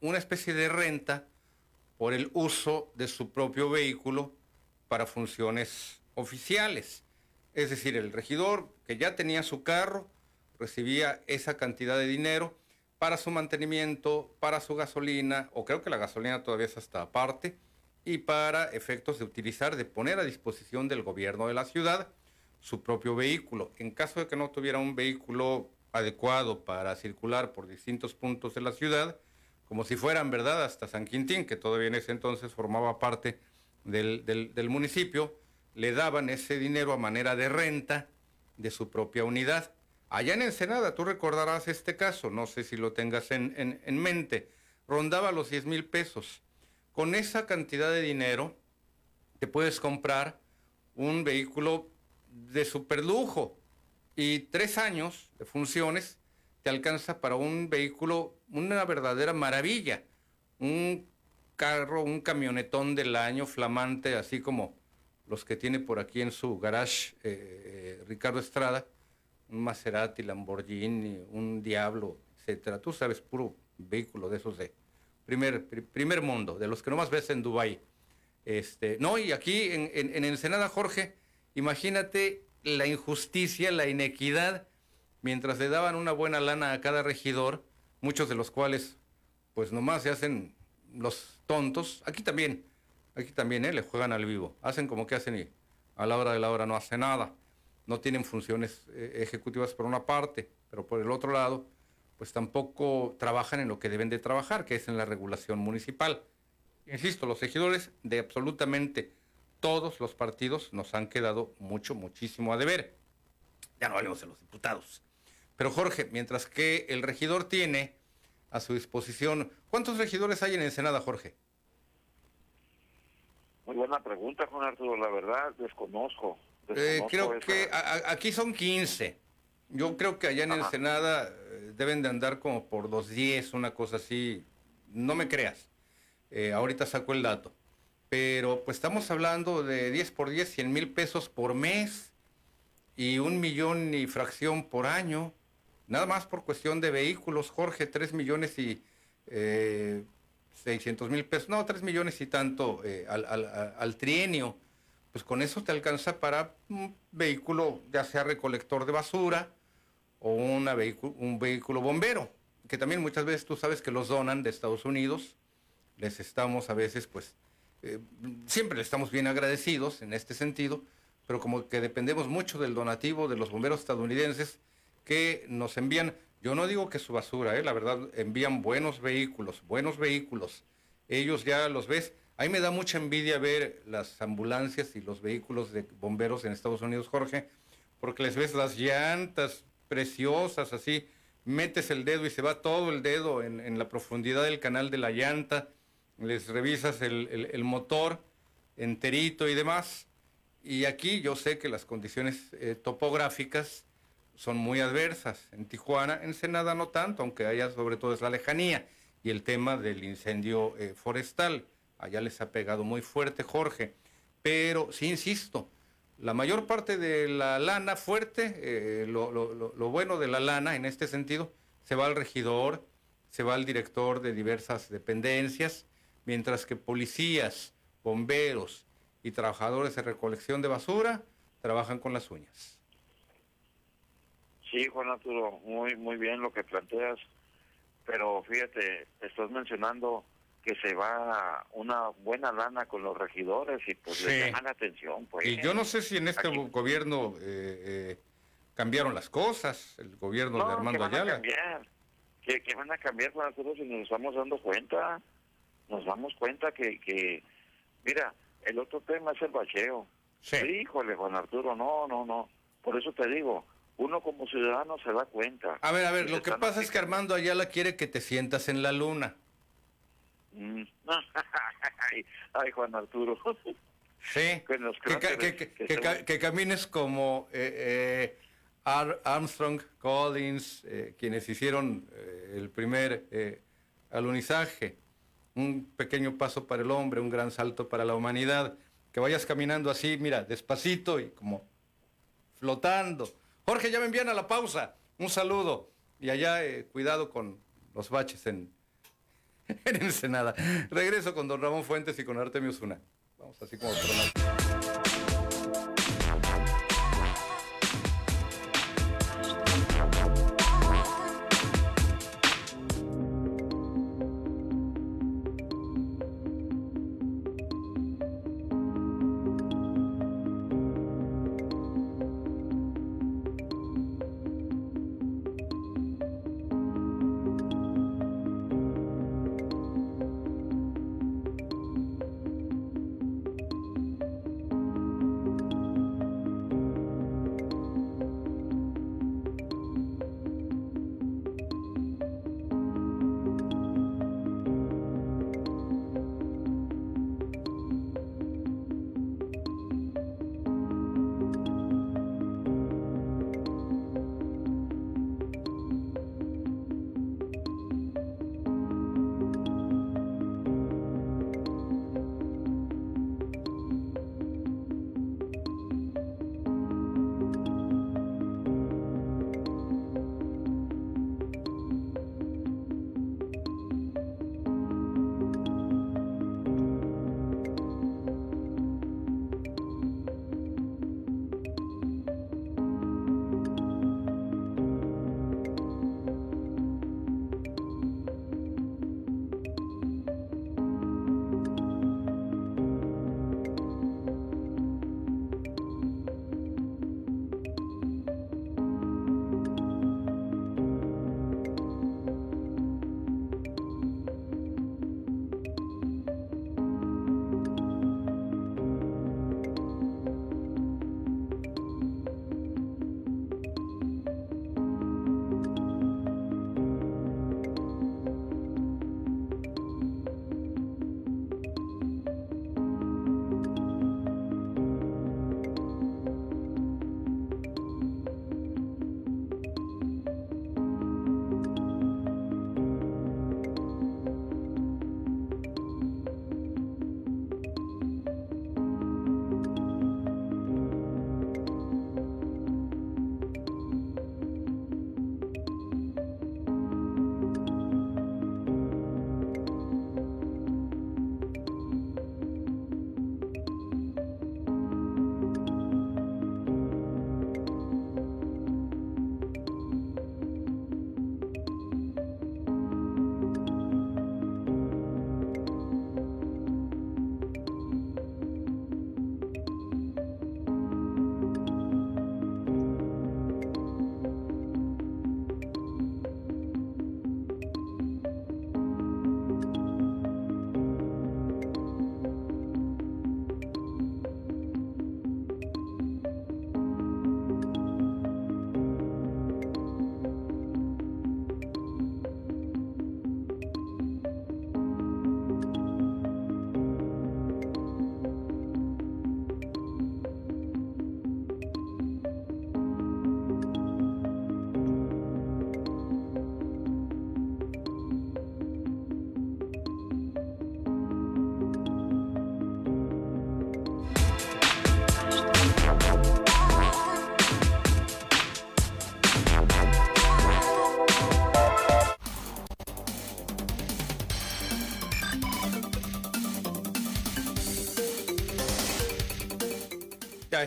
una especie de renta por el uso de su propio vehículo para funciones oficiales. Es decir, el regidor que ya tenía su carro recibía esa cantidad de dinero para su mantenimiento, para su gasolina, o creo que la gasolina todavía es hasta aparte, y para efectos de utilizar, de poner a disposición del gobierno de la ciudad su propio vehículo. En caso de que no tuviera un vehículo adecuado para circular por distintos puntos de la ciudad, como si fueran, ¿verdad?, hasta San Quintín, que todavía en ese entonces formaba parte del, del, municipio, le daban ese dinero a manera de renta de su propia unidad. Allá en Ensenada, tú recordarás este caso, no sé si lo tengas en, en, en mente, rondaba los 10 mil pesos. Con esa cantidad de dinero te puedes comprar un vehículo de superlujo y tres años de funciones te alcanza para un vehículo, una verdadera maravilla. Un carro, un camionetón del año flamante, así como los que tiene por aquí en su garage eh, Ricardo Estrada, un Maserati, Lamborghini, un Diablo, etcétera. Tú sabes, puro vehículo de esos de primer, primer mundo, de los que nomás ves en Dubái. Este, no, y aquí en, en, en Ensenada, Jorge, imagínate la injusticia, la inequidad, mientras le daban una buena lana a cada regidor, muchos de los cuales pues nomás se hacen los tontos, aquí también, aquí también, ¿eh? le juegan al vivo, hacen como que hacen y a la hora de la hora no hace nada, no tienen funciones eh, ejecutivas por una parte, pero por el otro lado, pues tampoco trabajan en lo que deben de trabajar, que es en la regulación municipal. Insisto, los regidores de absolutamente todos los partidos nos han quedado mucho, muchísimo a deber. Ya no hablemos de los diputados. Pero Jorge, mientras que el regidor tiene a su disposición, ¿cuántos regidores hay en Ensenada, Jorge? Muy buena pregunta, Juan Arturo. La verdad, desconozco. Eh, creo que aquí son 15. Yo creo que allá en Ensenada eh, deben de andar como por 210, una cosa así. No me creas. Eh, ahorita saco el dato. Pero pues estamos hablando de 10 por 10, 100 mil pesos por mes y un millón y fracción por año. Nada más por cuestión de vehículos, Jorge, 3 millones y eh, 600 mil pesos, no, 3 millones y tanto eh, al, al, al, trienio. Pues con eso te alcanza para un vehículo, ya sea recolector de basura o un vehículo bombero, que también muchas veces tú sabes que los donan de Estados Unidos. Les estamos a veces, pues, eh, siempre le estamos bien agradecidos en este sentido, pero como que dependemos mucho del donativo de los bomberos estadounidenses, que nos envían, yo no digo que su basura, ¿eh? la verdad, envían buenos vehículos, buenos vehículos. Ellos ya los ves. A mí me da mucha envidia ver las ambulancias y los vehículos de bomberos en Estados Unidos, Jorge, porque les ves las llantas preciosas, así, metes el dedo y se va todo el dedo en, la profundidad del canal de la llanta, les revisas el, motor enterito y demás. Y aquí yo sé que las condiciones eh, topográficas son muy adversas. En Tijuana, en Senada no tanto, aunque allá sobre todo es la lejanía y el tema del incendio eh, forestal. Allá les ha pegado muy fuerte Jorge. Pero sí insisto, la mayor parte de la lana fuerte, eh, lo, lo, bueno de la lana en este sentido, se va al regidor, se va al director de diversas dependencias, mientras que policías, bomberos y trabajadores de recolección de basura trabajan con las uñas. Sí, Juan Arturo, muy, muy bien lo que planteas, pero fíjate, estás mencionando que se va una buena lana con los regidores y pues sí. le llaman la atención. Pues. Y yo no sé si en este Aquí. gobierno eh, eh, cambiaron las cosas, el gobierno no, de Armando que van Ayala. A cambiar, que, que van a cambiar, Juan Arturo, si nos estamos dando cuenta, nos damos cuenta que, que mira, el otro tema es el bacheo. Sí. Híjole, Juan Arturo, no, no, no. Por eso te digo, uno como ciudadano se da cuenta. A ver, a ver, lo que pasa es que Armando Ayala quiere que te sientas en la luna. Mm. ay, Juan Arturo. Sí, que, que, que, que, que, camines como eh, eh, Armstrong, Collins, eh, quienes hicieron el primer alunizaje. Un pequeño paso para el hombre, un gran salto para la humanidad. Que vayas caminando así, mira, despacito y como flotando. Jorge, ya me envían a la pausa. Un saludo. Y allá, cuidado con los baches en, en Ensenada. Regreso con don Ramón Fuentes y con Artemio Zuna. Vamos así como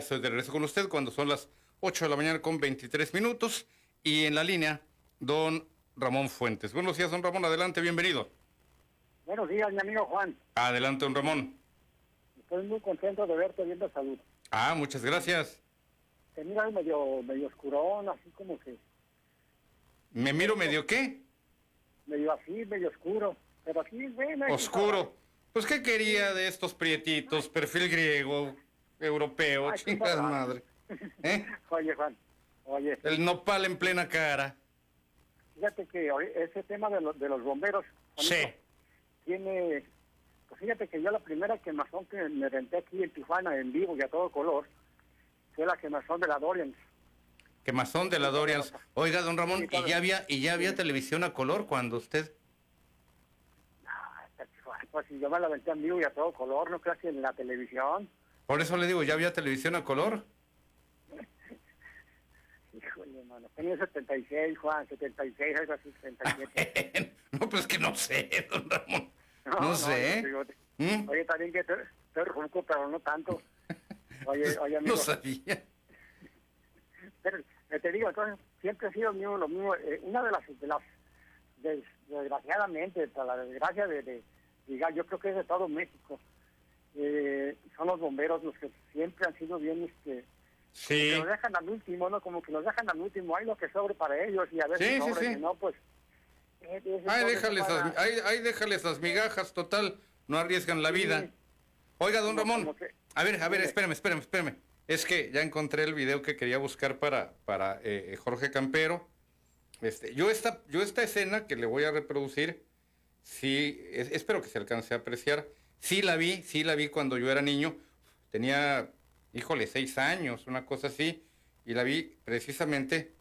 estoy de regreso con usted cuando son las 8 de la mañana con 23 minutos. Y en la línea, don Ramón Fuentes. Buenos días, don Ramón. Adelante, bienvenido. Buenos días, mi amigo Juan. Adelante, don Ramón. Estoy muy contento de verte bien de salud. Ah, muchas gracias. Te miras medio, medio oscurón, así como que... ¿Me miro medio qué? Medio así, medio oscuro. Pero así, bueno... Oscuro. Pues, ¿qué quería de estos prietitos? Perfil griego, europeo, Ay, bárbaro. madre. ¿Eh? Oye, Juan, oye, El nopal en plena cara. fíjate que ese tema de, los de los bomberos... Sí. Tiene... Pues fíjate que yo la primera quemazón que me renté aquí en Tijuana en vivo y a todo color fue la quemazón de la Dorian. Quemazón de la Dorians. Oiga, don Ramón, ¿y ya había, y ya había televisión a color cuando usted... Pues si yo me la aventé en vivo y a todo color, no creas que en la televisión. Por eso le digo, ¿ya había televisión a color? Híjole, mano. Tenía 76, Juan, 76, algo así, 77. No, pues que no sé, don Ramón. No, no, sé. yo te digo, ¿Mm? Oye, también que te, te ruco, pero no tanto. Oye, oye, amigo. No sabía. Pero, eh, te digo, entonces, siempre ha sido mío lo mismo. eh, una de las, de las des- desgraciadamente, para la desgracia de, de, diga, yo creo que es de todo México, eh, son los bomberos los que siempre han sido bien, este, Sí. que los dejan al último, ¿no? Como que los dejan al último, hay lo que sobre para ellos y a veces Sí, sí, sobre, sí. no, pues... eh, Ahí déjales, para- las, ahí, ahí déjales las migajas, total, no arriesgan la vida. Oiga, don Como- Ramón, que- a ver, a ver, espérame, espérame, espérame. Es que ya encontré el video que quería buscar para, para eh, Jorge Campero. Este, yo, esta, yo esta escena que le voy a reproducir, sí, es- espero que se alcance a apreciar. Sí la vi, sí la vi cuando yo era niño. Tenía, híjole, seis años, una cosa así. Y la vi precisamente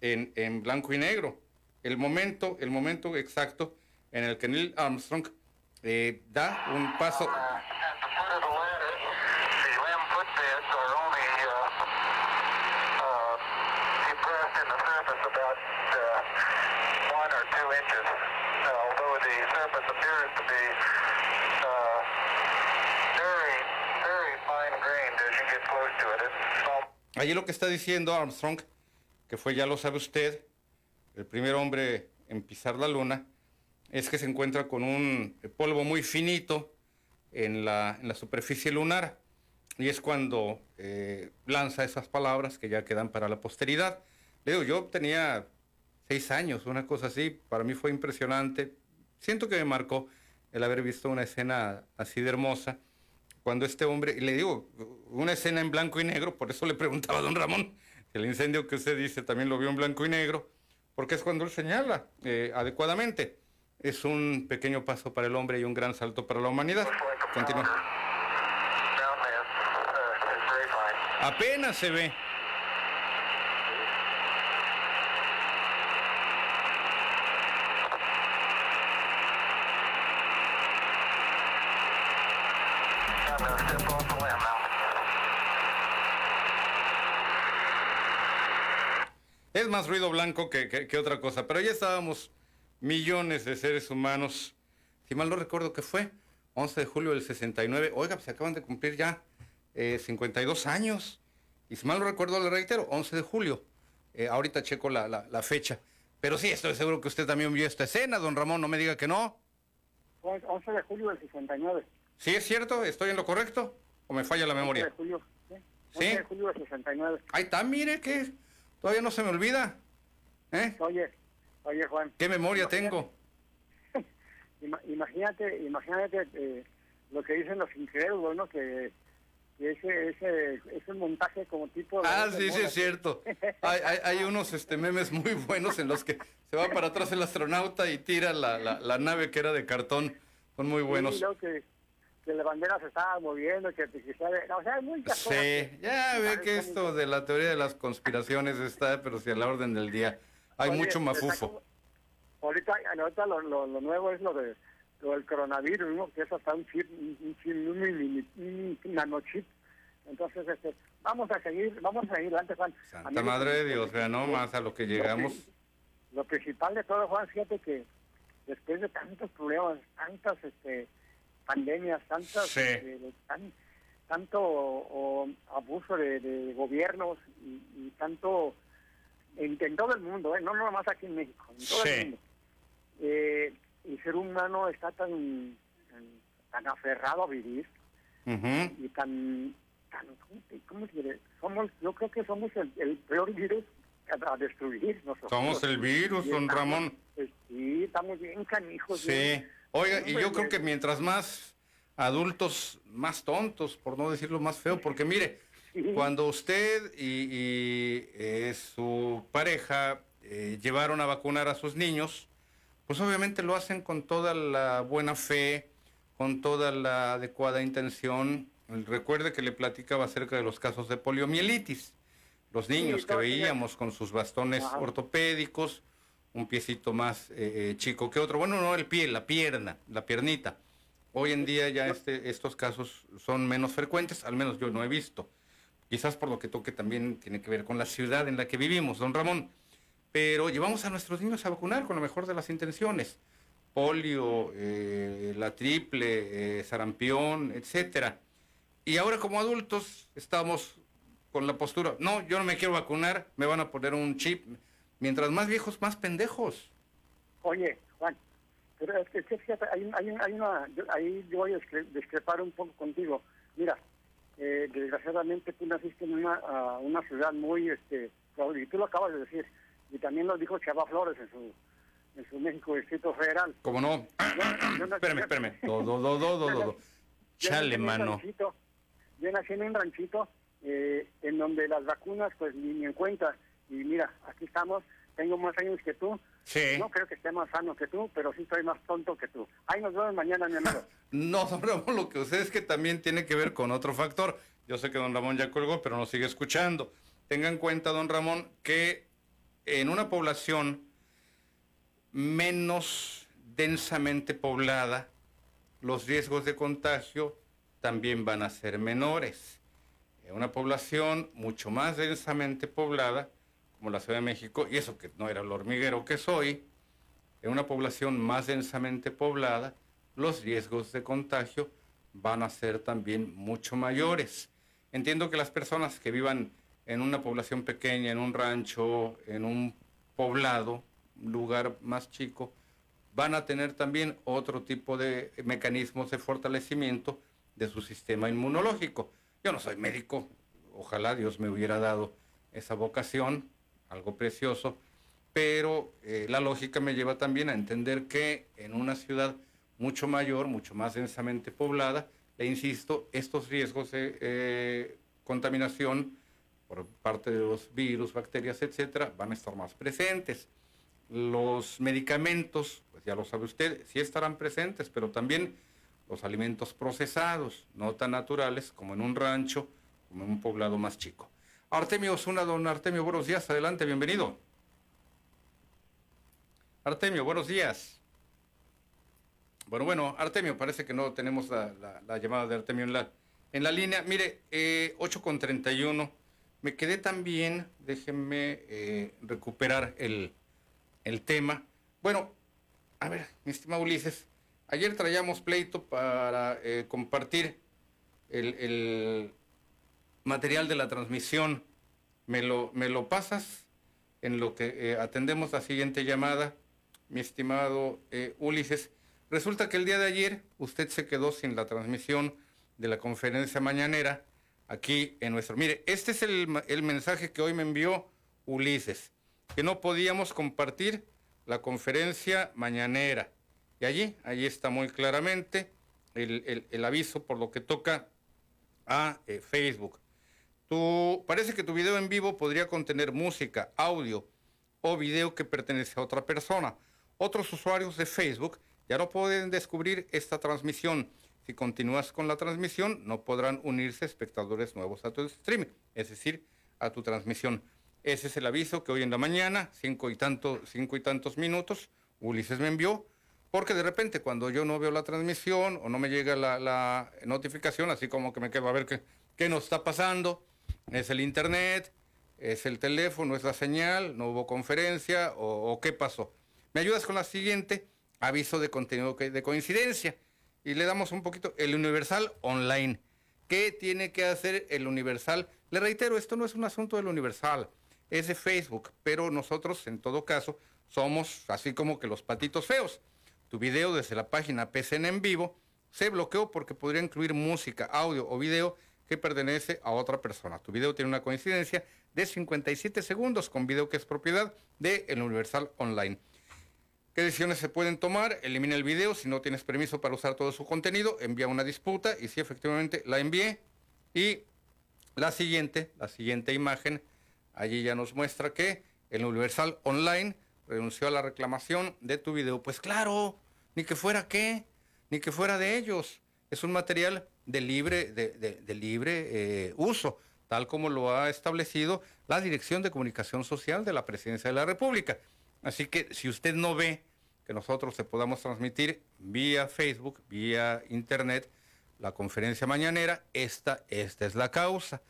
en, blanco y negro. El momento, el momento exacto en el que Neil Armstrong eh, da un paso. Allí lo que está diciendo Armstrong, que fue, ya lo sabe usted, el primer hombre en pisar la luna, es que se encuentra con un polvo muy finito en la, superficie lunar. Y es cuando eh, lanza esas palabras que ya quedan para la posteridad. Le digo, yo tenía seis años, una cosa así, para mí fue impresionante. Siento que me marcó el haber visto una escena así de hermosa cuando este hombre, y le digo, una escena en blanco y negro, por eso le preguntaba a don Ramón, el incendio que usted dice también lo vio en blanco y negro, porque es cuando él señala eh, adecuadamente. Es un pequeño paso para el hombre y un gran salto para la humanidad. Continúa. Apenas se ve. Más ruido blanco que, que- que otra cosa, pero ya estábamos millones de seres humanos. Si mal no recuerdo que fue, 11 de julio del 69. Oiga, pues se acaban de cumplir ya eh, 52 años. Y si mal no recuerdo, le reitero, 11 de julio. Eh, ahorita checo la, la- la fecha. Pero sí, estoy seguro que usted también vio esta escena, don Ramón, no me diga que no. Fue el 11 de julio del 69. ¿Sí es cierto? ¿Estoy en lo correcto? ¿O me falla la 11 de memoria? julio, ¿sí? ¿Sí? 11 de julio del 69. Ahí está, mire que todavía no se me olvida. ¿Eh? Oye, oye Juan. ¿Qué memoria tengo? Ima- imagínate, imagínate eh, lo que dicen los incrédulos, ¿no? Que, que ese, ese, ese montaje como tipo... de- Ah, sí, sí, es cierto. Hay, hay, hay unos este, memes muy buenos en los que se va para atrás el astronauta y tira la, la, la nave que era de cartón. Son muy buenos. Sí, luego que, que la bandera se estaba moviendo, que, o sea, hay muchas cosas. Sí, ya ve que esto de la teoría de las conspiraciones está, pero si a la orden del día. Hay Oye, mucho mafufo. como- Ahorita, ahorita lo, lo, lo nuevo es lo de lo del coronavirus, ¿no? que es hasta un chip, un, un chip, un, mini- un nanochip. Entonces, este, vamos a seguir, vamos a seguir adelante, Juan. A mí lo madre de Dios, vea nomás a lo que llegamos. Lo principal de todo, Juan, fíjate que después de tantos problemas, tantas este, pandemias, tantas, Sí. tan- tanto o, abuso de, de gobiernos y, y tanto en, en, todo el mundo, ¿eh? no nomás aquí en México, en todo Sí. el mundo. Eh, el ser humano está tan, tan, aferrado a vivir y tan, tan ¿cómo, se dice? Somos, yo creo que somos el, el peor virus a, a destruir nosotros. Somos el virus, don Ramón. pues, sí, estamos bien canijos. Sí. bien- Oiga, y yo creo que mientras más adultos, más tontos, por no decirlo más feo, porque mire, cuando usted y, y, eh, su pareja eh, llevaron a vacunar a sus niños, pues obviamente lo hacen con toda la buena fe, con toda la adecuada intención. Recuerde que le platicaba acerca de los casos de poliomielitis. Los niños que veíamos con sus bastones ortopédicos, un piecito más eh, eh, chico que otro. Bueno, no el pie, la pierna, la piernita. Hoy en día ya este, estos casos son menos frecuentes, al menos yo no he visto. Quizás por lo que toque también tiene que ver con la ciudad en la que vivimos, don Ramón. Pero llevamos a nuestros niños a vacunar con la mejor de las intenciones. Polio, eh, la triple, eh, sarampión, etcétera. Y ahora como adultos estamos con la postura, no, yo no me quiero vacunar, me van a poner un chip. Mientras más viejos, más pendejos. Oye, Juan, pero es que, fíjate, hay, hay, hay una, yo- ahí yo voy a discre- discrepar un poco contigo. Mira, eh, desgraciadamente tú naciste en una, ah, una ciudad muy, este, y tú lo acabas de decir, y también lo dijo Chava Flores en su, en su México Distrito Federal. ¿Cómo no? espérame, espérame. Do, do, do, do, do, do, do. Yo Chale, mano. ranchito, Yo nací en un ranchito eh, en donde las vacunas, pues ni, ni en cuenta. Y mira, aquí estamos, tengo más años que tú. Sí. No creo que esté más sano que tú, pero sí estoy más tonto que tú. Ahí nos vemos mañana, mi amigo. No, don Ramón, lo que usted es que también tiene que ver con otro factor. Yo sé que don Ramón ya colgó, pero nos sigue escuchando. Tenga en cuenta, don Ramón, que en una población menos densamente poblada, los riesgos de contagio también van a ser menores. En una población mucho más densamente poblada, como la Ciudad de México, y eso que no era el hormiguero que soy, en una población más densamente poblada, los riesgos de contagio van a ser también mucho mayores. Entiendo que las personas que vivan en una población pequeña, en un rancho, en un poblado, un lugar más chico, van a tener también otro tipo de mecanismos de fortalecimiento de su sistema inmunológico. Yo no soy médico, ojalá Dios me hubiera dado esa vocación, algo precioso, pero eh, la lógica me lleva también a entender que en una ciudad mucho mayor, mucho más densamente poblada, le insisto, estos riesgos de eh, contaminación por parte de los virus, bacterias, etcétera, van a estar más presentes. Los medicamentos, pues ya lo sabe usted, sí estarán presentes, pero también los alimentos procesados, no tan naturales como en un rancho, como en un poblado más chico. Artemio Osuna, don Artemio, buenos días, adelante, bienvenido. Artemio, buenos días. Bueno, bueno, Artemio, parece que no tenemos la, la- la llamada de Artemio en la, en la línea. Mire, eh, 8 con 31. Me quedé también, déjenme eh, recuperar el, el tema. Bueno, a ver, mi estimado Ulises, ayer traíamos pleito para eh, compartir el, el material de la transmisión. ¿Me lo, me lo pasas en lo que eh, atendemos la siguiente llamada, mi estimado eh, Ulises? Resulta que el día de ayer usted se quedó sin la transmisión de la conferencia mañanera aquí en nuestro... Mire, este es el, el mensaje que hoy me envió Ulises, que no podíamos compartir la conferencia mañanera. Y allí, allí está muy claramente el, el- el aviso por lo que toca a eh, Facebook. Parece que tu video en vivo podría contener música, audio o video que pertenece a otra persona. Otros usuarios de Facebook ya no pueden descubrir esta transmisión. Si continúas con la transmisión, no podrán unirse espectadores nuevos a tu stream, es decir, a tu transmisión. Ese es el aviso que hoy en la mañana, cinco y, tanto, cinco y tantos minutos, Ulises me envió, porque de repente cuando yo no veo la transmisión o no me llega la, la notificación, así como que me quedo a ver qué, qué nos está pasando, es el internet, es el teléfono, es la señal, no hubo conferencia o, qué pasó. ¿Me ayudas con la siguiente? Aviso de contenido de coincidencia. Y le damos un poquito el Universal Online. ¿Qué tiene que hacer el Universal? Le reitero, esto no es un asunto del Universal, es de Facebook, pero nosotros en todo caso somos así como que los patitos feos. Tu video desde la página PCN en vivo se bloqueó porque podría incluir música, audio o video que pertenece a otra persona. Tu video tiene una coincidencia de 57 segundos con video que es propiedad de El Universal Online. ¿Qué decisiones se pueden tomar? Elimina el video si no tienes permiso para usar todo su contenido, envía una disputa y si efectivamente la envié. Y la siguiente, la siguiente imagen, allí ya nos muestra que el Universal Online renunció a la reclamación de tu video. Pues claro, ni que fuera qué, ni que fuera de ellos. Es un material de libre, de, libre eh, uso, tal como lo ha establecido la Dirección de Comunicación Social de la Presidencia de la República. Así que si usted no ve que nosotros se podamos transmitir vía Facebook, vía Internet, la conferencia mañanera, esta, esta es la causa.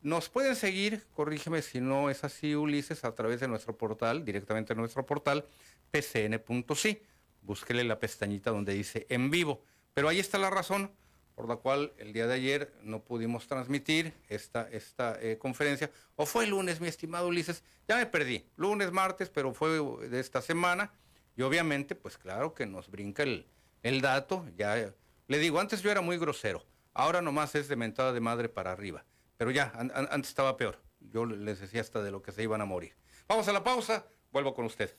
Nos pueden seguir, corrígeme si no es así, Ulises, a través de nuestro portal, directamente en nuestro portal, pcn.si. Búsquele la pestañita donde dice en vivo. Pero ahí está la razón por la cual el día de ayer no pudimos transmitir esta, esta eh, conferencia. O fue lunes, mi estimado Ulises, ya me perdí, lunes, martes, pero fue de esta semana. Y obviamente, pues claro que nos brinca el, el dato. Ya le digo, antes yo era muy grosero, ahora nomás es de mentada de madre para arriba. Pero ya, antes estaba peor. Yo les decía hasta de lo que se iban a morir. Vamos a la pausa, vuelvo con usted.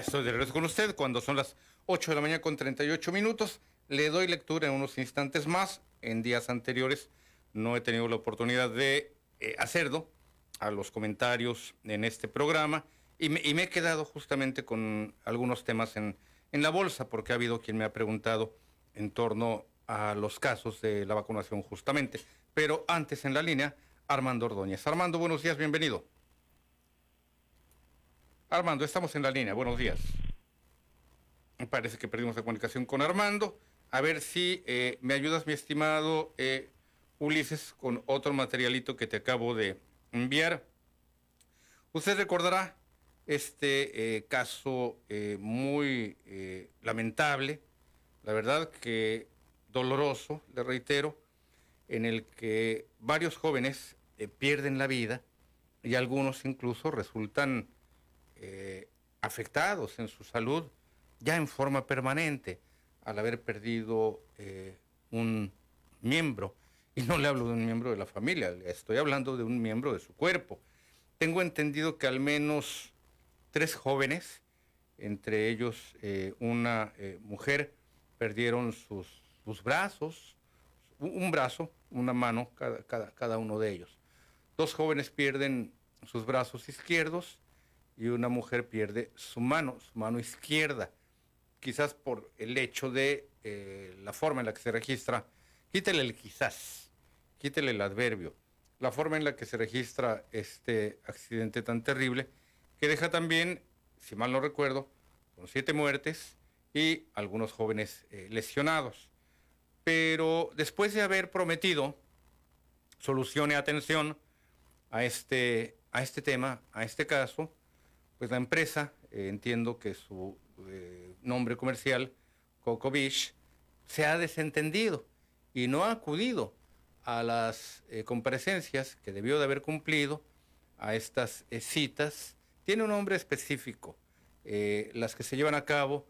Estoy de regreso con usted cuando son las 8 de la mañana con 38 minutos. Le doy lectura en unos instantes más. En días anteriores no he tenido la oportunidad de eh, hacerlo a los comentarios en este programa y me, he quedado justamente con algunos temas en, en la bolsa porque ha habido quien me ha preguntado en torno a los casos de la vacunación justamente. Pero antes en la línea, Armando Ordóñez. Armando, buenos días, bienvenido. Armando, estamos en la línea, buenos días. Parece que perdimos la comunicación con Armando. A ver si eh, me ayudas, mi estimado eh, Ulises, con otro materialito que te acabo de enviar. Usted recordará este eh, caso muy lamentable, la verdad que doloroso, le reitero, en el que varios jóvenes pierden la vida y algunos incluso resultan eh, afectados en su salud ya en forma permanente al haber perdido eh, un miembro. Y no le hablo de un miembro de la familia, estoy hablando de un miembro de su cuerpo. Tengo entendido que al menos tres jóvenes, entre ellos eh, una eh, mujer, perdieron sus, sus brazos, un, un brazo, una mano, cada, cada, cada uno de ellos. Dos jóvenes pierden sus brazos izquierdos y una mujer pierde su mano, su mano izquierda, quizás por el hecho de eh, la forma en la que se registra, quítele el quizás, quítele el adverbio, la forma en la que se registra este accidente tan terrible, que deja también, si mal no recuerdo, con siete muertes y algunos jóvenes eh, lesionados. Pero después de haber prometido solución y atención a este, a este tema, a este caso, pues la empresa, eh, entiendo que su eh, nombre comercial, Coco Beach, se ha desentendido y no ha acudido a las eh, comparecencias que debió de haber cumplido, a estas citas. Tiene un nombre específico, las que se llevan a cabo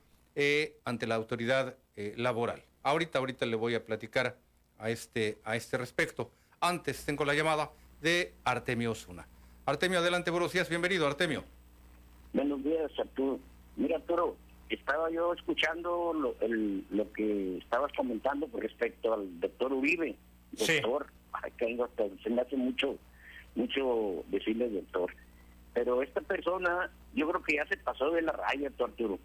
ante la autoridad laboral. Ahorita, ahorita le voy a platicar a este, a este respecto. Antes tengo la llamada de Artemio Osuna. Artemio, adelante, buenos días, bienvenido, Artemio. Arturo. Mira, Arturo, estaba yo escuchando lo, el, lo que estabas comentando con respecto al doctor Uribe. Doctor, sí. que hasta se me hace mucho, mucho decirle doctor. Pero esta persona, yo creo que ya se pasó de la raya, Arturo.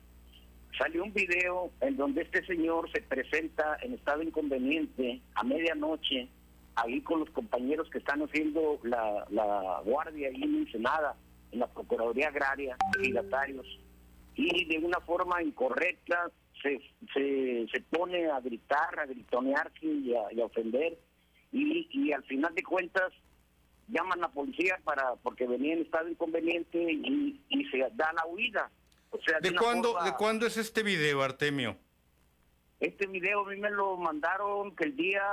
Salió un video en donde este señor se presenta en estado inconveniente a medianoche, ahí con los compañeros que están haciendo la, la guardia ahí en la Procuraduría Agraria, y de una forma incorrecta se, se, se pone a gritar, a gritonearse y a, y a ofender, y, y al final de cuentas llaman a la policía para porque venía en estado inconveniente y, y se da la huida. O sea, ¿De, de cuándo, forma, ¿De cuándo es este video, Artemio? Este video a mí me lo mandaron que el día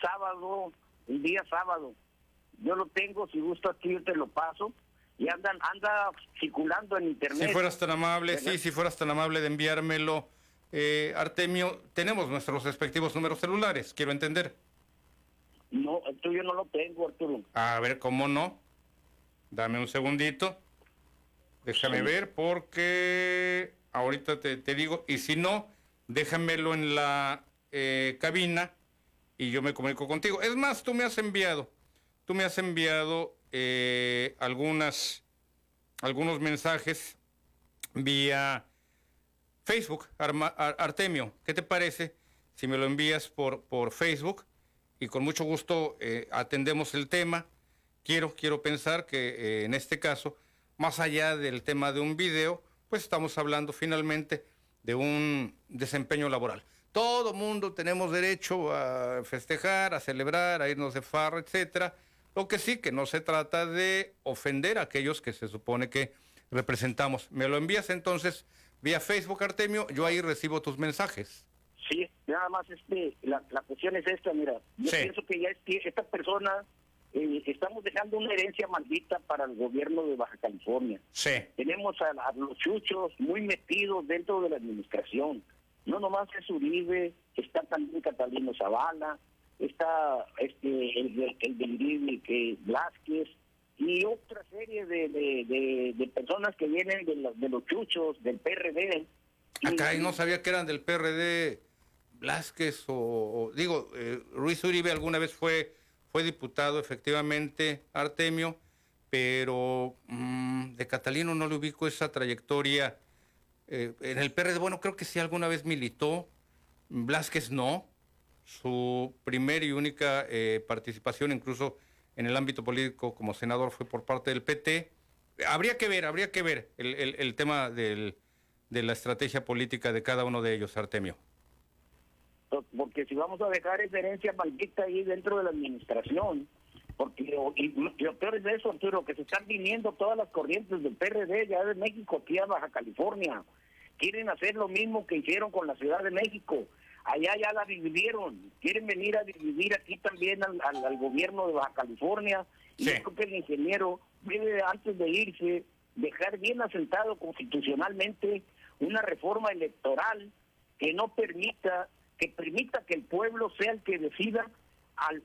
sábado, el día sábado. Yo lo tengo, si gusta aquí yo te lo paso. Y andan, anda circulando en internet. Si fueras tan amable, sí, si fueras tan amable de enviármelo. Eh, Artemio, tenemos nuestros respectivos números celulares, quiero entender. No, el tuyo no lo tengo, Arturo. A ver, ¿cómo no? Dame un segundito. Déjame sí. ver porque ahorita te, te, digo, y si no, déjamelo en la eh, cabina y yo me comunico contigo. Es más, tú me has enviado, tú me has enviado eh, algunas, algunos mensajes vía Facebook, Arma, Ar Artemio. ¿Qué te parece si me lo envías por, por Facebook? Y con mucho gusto eh, atendemos el tema. Quiero, quiero pensar que eh, en este caso, más allá del tema de un video, pues estamos hablando finalmente de un desempeño laboral. Todo mundo tenemos derecho a festejar, a celebrar, a irnos de farra, etcétera. Lo que sí que no se trata de ofender a aquellos que se supone que representamos. Me lo envías entonces vía Facebook, Artemio, yo ahí recibo tus mensajes. Sí, nada más este, la, la cuestión es esta, mira, yo sí. pienso que ya es, esta persona, eh, estamos dejando una herencia maldita para el gobierno de Baja California. Sí. Tenemos a, a los chuchos muy metidos dentro de la administración. No nomás es Uribe, está también Catalino Zavala, está este el, el, el que Blasquez, y otra serie de, de, de, personas que vienen de los, de los chuchos, del PRD. Acá y no sabía que eran del PRD Blasquez o, digo, eh, Ruiz Uribe alguna vez fue, fue diputado, efectivamente, Artemio, pero mm, de Catalino no le ubico esa trayectoria. Eh, en el PRD, bueno, creo que sí alguna vez militó, Blasquez no, su primera y única eh, participación incluso en el ámbito político como senador fue por parte del PT. Habría que ver, habría que ver el, tema de la estrategia política de cada uno de ellos, Artemio. Porque si vamos a dejar esa herencia maldita ahí dentro de la administración, porque y, lo peor es eso, Arturo, que se están viniendo todas las corrientes del PRD ya de México aquí a Baja California. Quieren hacer lo mismo que hicieron con la Ciudad de México allá ya la dividieron, quieren venir a dividir aquí también al, al, gobierno de Baja California, y creo que el ingeniero debe antes de irse dejar bien asentado constitucionalmente una reforma electoral que no permita, que permita que el pueblo sea el que decida al,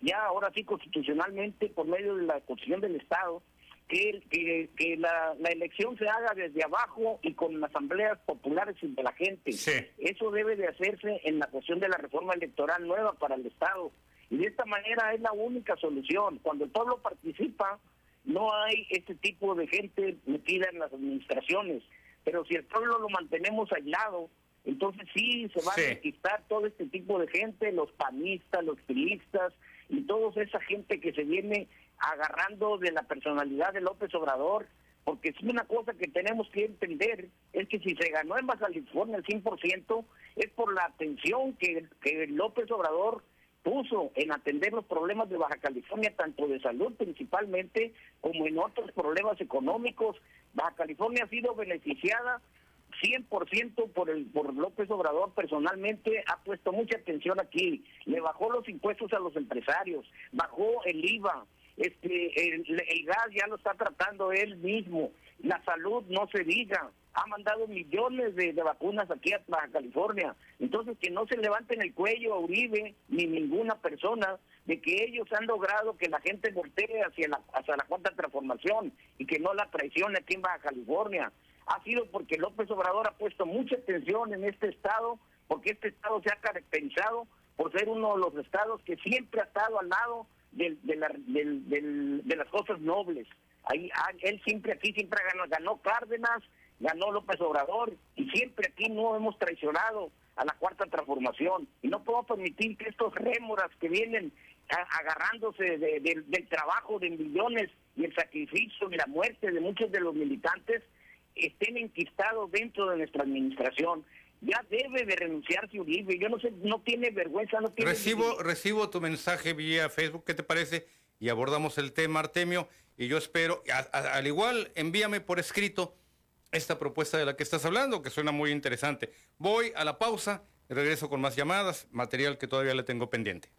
ya ahora sí constitucionalmente por medio de la Constitución del Estado que, que, la, elección se haga desde abajo y con asambleas populares de la gente. Eso debe de hacerse en la cuestión de la reforma electoral nueva para el Estado. Y de esta manera es la única solución. Cuando el pueblo participa, no hay este tipo de gente metida en las administraciones. Pero si el pueblo lo mantenemos aislado, entonces sí se va a conquistar todo este tipo de gente, los panistas, los filistas y toda esa gente que se viene agarrando de la personalidad de López Obrador, porque es una cosa que tenemos que entender, es que si se ganó en Baja California el 100%, es por la atención que, que López Obrador puso en atender los problemas de Baja California, tanto de salud principalmente, como en otros problemas económicos. Baja California ha sido beneficiada 100% por el por López Obrador personalmente ha puesto mucha atención aquí, le bajó los impuestos a los empresarios, bajó el IVA, este el, gas ya lo está tratando él mismo, la salud no se diga, ha mandado millones de, vacunas aquí a Baja California, entonces que no se levanten el cuello a Uribe ni ninguna persona de que ellos han logrado que la gente voltee hacia la, hacia la cuarta transformación y que no la traicione aquí en Baja California. Ha sido porque López Obrador ha puesto mucha atención en este estado, porque este estado se ha caracterizado por ser uno de los estados que siempre ha estado al lado de, de las cosas nobles. Ahí, ah, él siempre aquí siempre ganó, Cárdenas, ganó López Obrador y siempre aquí no hemos traicionado a la cuarta transformación y no puedo permitir que estos rémoras que vienen agarrándose del trabajo de millones y el sacrificio y la muerte de muchos de los militantes estén enquistados dentro de nuestra administración ya debe de renunciarse Uribe. Yo no sé, no tiene vergüenza, no tiene... Recibo, recibo tu mensaje vía Facebook, ¿qué te parece? Y abordamos el tema, Artemio, y yo espero, al igual, envíame por escrito esta propuesta de la que estás hablando, que suena muy interesante. Voy a la pausa, regreso con más llamadas, material que todavía le tengo pendiente.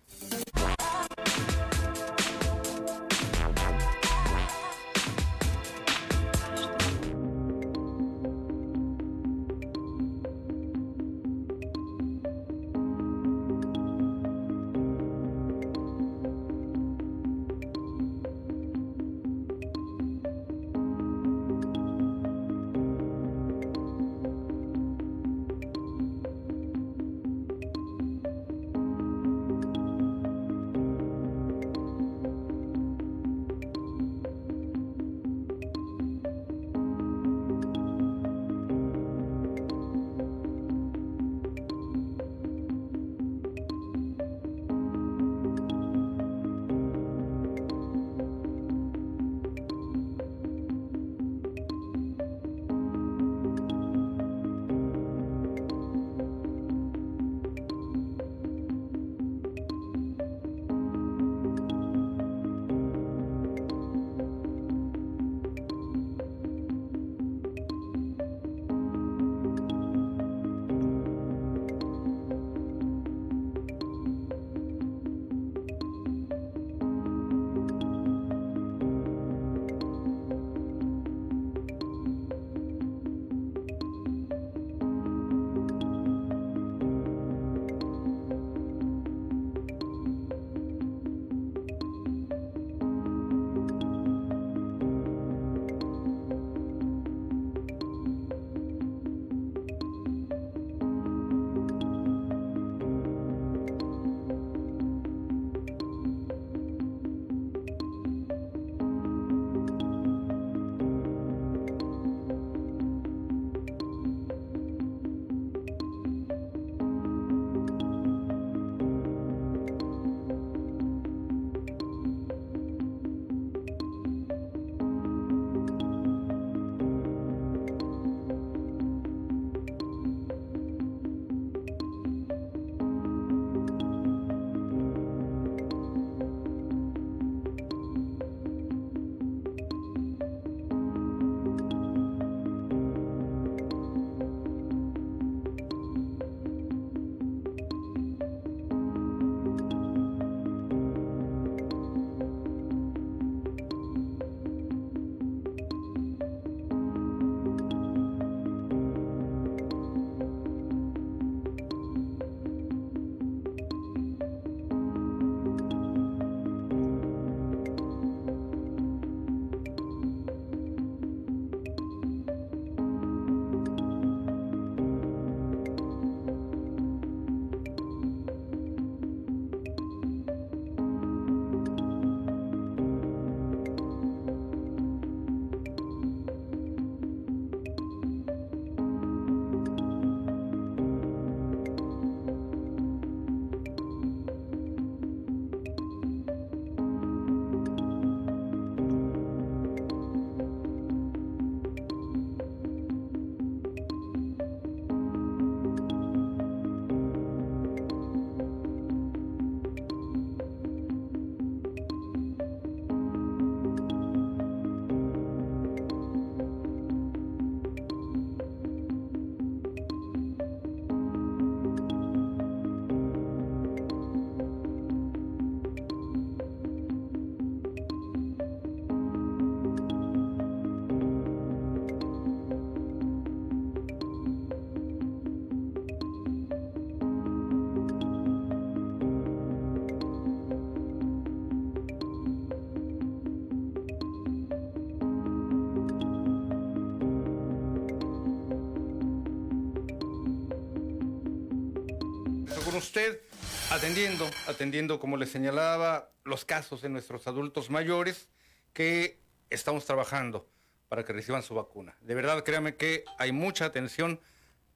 Atendiendo, atendiendo, como le señalaba, los casos de nuestros adultos mayores que estamos trabajando para que reciban su vacuna. De verdad, créame que hay mucha atención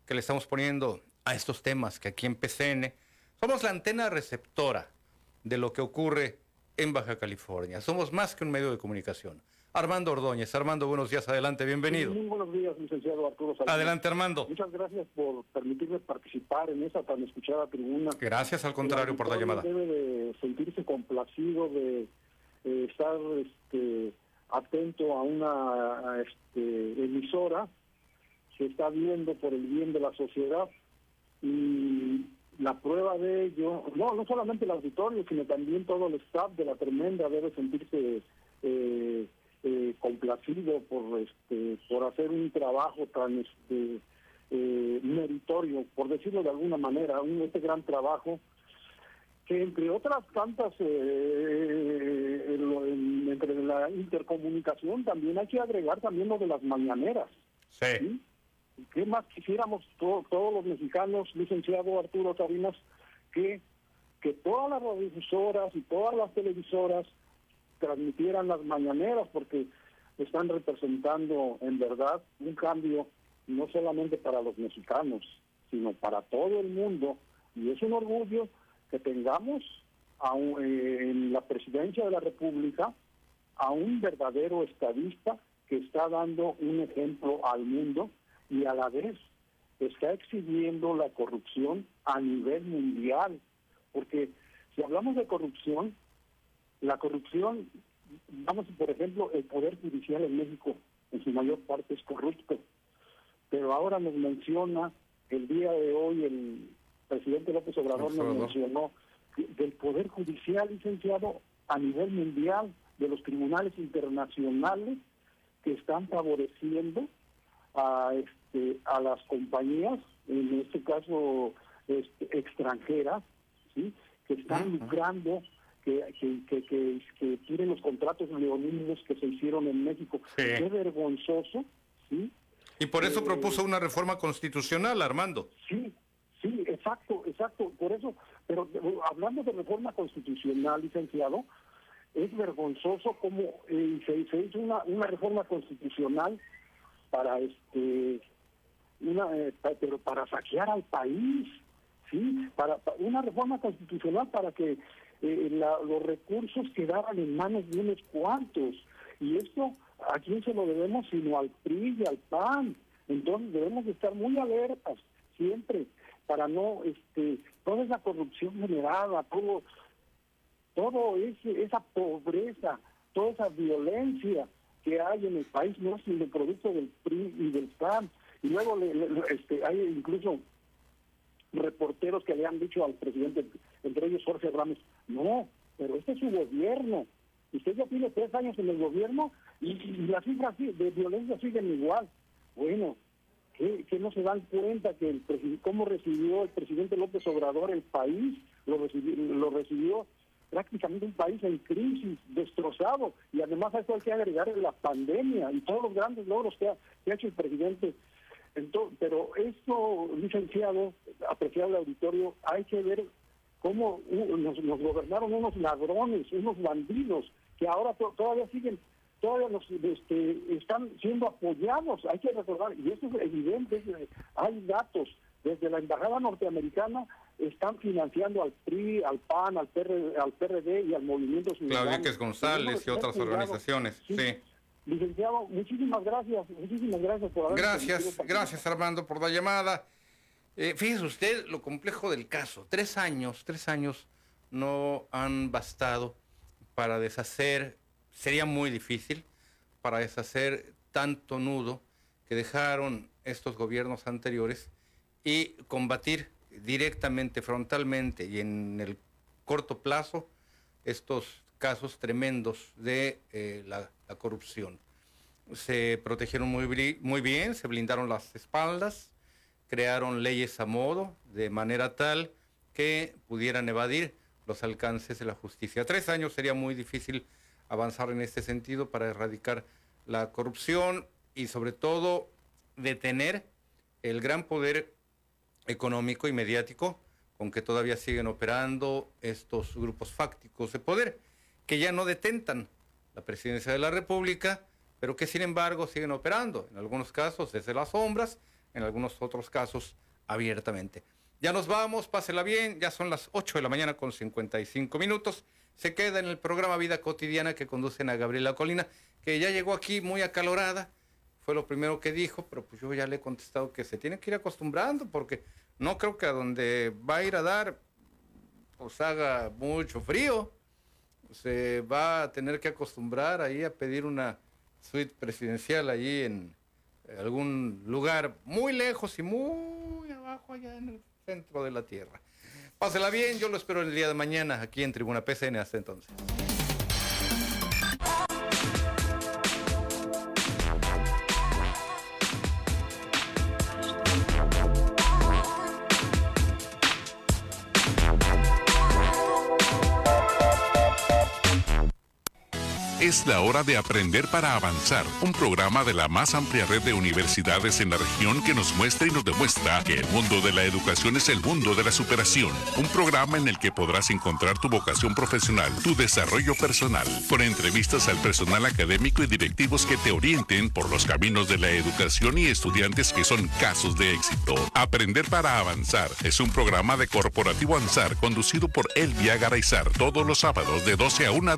que le estamos poniendo a estos temas que aquí en PCN somos la antena receptora de lo que ocurre en Baja California. Somos más que un medio de comunicación. Armando Ordóñez. Armando, buenos días, adelante, bienvenido. Muy buenos días, licenciado Arturo Salinas. Adelante, Armando. Muchas gracias por permitirme participar en esa tan escuchada tribuna. Gracias, al contrario, por la llamada. Debe de sentirse complacido de eh, estar este, atento a una este, emisora que está viendo por el bien de la sociedad y la prueba de ello, no, no solamente el auditorio, sino también todo el staff de la tremenda debe sentirse eh, eh, complacido por este por hacer un trabajo tan este eh, meritorio, por decirlo de alguna manera, un, este gran trabajo que entre otras tantas eh, entre la intercomunicación también hay que agregar también lo de las mañaneras. Sí. ¿Qué más quisiéramos todos los mexicanos, licenciado Arturo Sabinas, que, que todas las radiodifusoras y todas las televisoras transmitieran las mañaneras porque están representando en verdad un cambio no solamente para los mexicanos, sino para todo el mundo. Y es un orgullo que tengamos eh, en la presidencia de la República a un verdadero estadista que está dando un ejemplo al mundo y a la vez está exhibiendo la corrupción a nivel mundial. Porque si hablamos de corrupción, la corrupción, vamos, por ejemplo, el Poder Judicial en México en su mayor parte es corrupto, pero ahora nos menciona, el día de hoy el presidente López Obrador nos mencionó del Poder Judicial licenciado a nivel mundial, de los tribunales internacionales que están favoreciendo a, este, a las compañías, en este caso este, extranjeras, ¿sí? que están lucrando que, que, que, que, tienen los contratos leoninos que se hicieron en México. Qué vergonzoso, ¿sí? Y por eso eh, propuso una reforma constitucional, Armando. Sí, sí, exacto, exacto. Por eso, pero hablando de reforma constitucional, licenciado, es vergonzoso cómo eh, se, se, hizo una, una reforma constitucional para este una eh, pero para saquear al país sí para, una reforma constitucional para que eh, los recursos quedaran en manos de unos cuantos. Y esto, ¿a quién se lo debemos? Sino al PRI y al PAN. Entonces debemos estar muy alertas siempre para no, este, toda esa corrupción generada, todo, todo ese, esa pobreza, toda esa violencia que hay en el país no es el producto del PRI y del PAN. Y luego este, hay incluso reporteros que le han dicho al presidente, entre ellos Jorge Ramos, no, pero este es su gobierno. Usted ya tiene tres años en el gobierno y, las cifras de violencia siguen igual. Bueno, que, no se dan cuenta que el cómo recibió el presidente López Obrador el país, lo recibió, lo recibió prácticamente un país en crisis, destrozado, y además a esto hay que agregar la pandemia y todos los grandes logros que ha, hecho el presidente pero esto, licenciado, apreciable auditorio, hay que ver cómo nos, gobernaron unos ladrones, unos bandidos, que ahora todavía siguen, todavía nos este, están siendo apoyados, hay que recordar, y esto es evidente, hay datos, desde la Embajada Norteamericana están financiando al PRI, al PAN, al, al PRD y al Movimiento Ciudadano. Claudia González y otras organizaciones, sí. Licenciado, muchísimas gracias, muchísimas gracias por haber Gracias, gracias Armando por la llamada. Eh, fíjese usted lo complejo del caso. Tres años, tres años no han bastado para deshacer, sería muy difícil, para deshacer tanto nudo que dejaron estos gobiernos anteriores y combatir directamente, frontalmente y en el corto plazo estos casos tremendos de eh, la, corrupción. Se protegieron muy, muy bien, se blindaron las espaldas, crearon leyes a modo, de manera tal que pudieran evadir los alcances de la justicia. Tres años sería muy difícil avanzar en este sentido para erradicar la corrupción y sobre todo detener el gran poder económico y mediático con que todavía siguen operando estos grupos fácticos de poder, que ya no detentan la presidencia de la República, pero que sin embargo siguen operando, en algunos casos desde las sombras, en algunos otros casos abiertamente. Ya nos vamos, pásela bien, ya son las 8 de la mañana con 55 minutos. Se queda en el programa Vida Cotidiana que conducen a Gabriela Colina, que ya llegó aquí muy acalorada, fue lo primero que dijo, pero pues yo ya le he contestado que se tiene que ir acostumbrando, porque no creo que a donde va a ir a dar, pues haga mucho frío. Se va a tener que acostumbrar ahí a pedir una suite presidencial allí en algún lugar muy lejos y muy abajo allá en el centro de la tierra. Pásela bien, yo lo espero el día de mañana aquí en Tribuna PCN. Hasta entonces. Es la hora de aprender para avanzar, un programa de la más amplia red de universidades en la región que nos muestra y nos demuestra que el mundo de la educación es el mundo de la superación. Un programa en el que podrás encontrar tu vocación profesional, tu desarrollo personal, con entrevistas al personal académico y directivos que te orienten por los caminos de la educación y estudiantes que son casos de éxito. Aprender para avanzar es un programa de Corporativo Ansar conducido por Elvia Garaizar todos los sábados de 12 a 1 de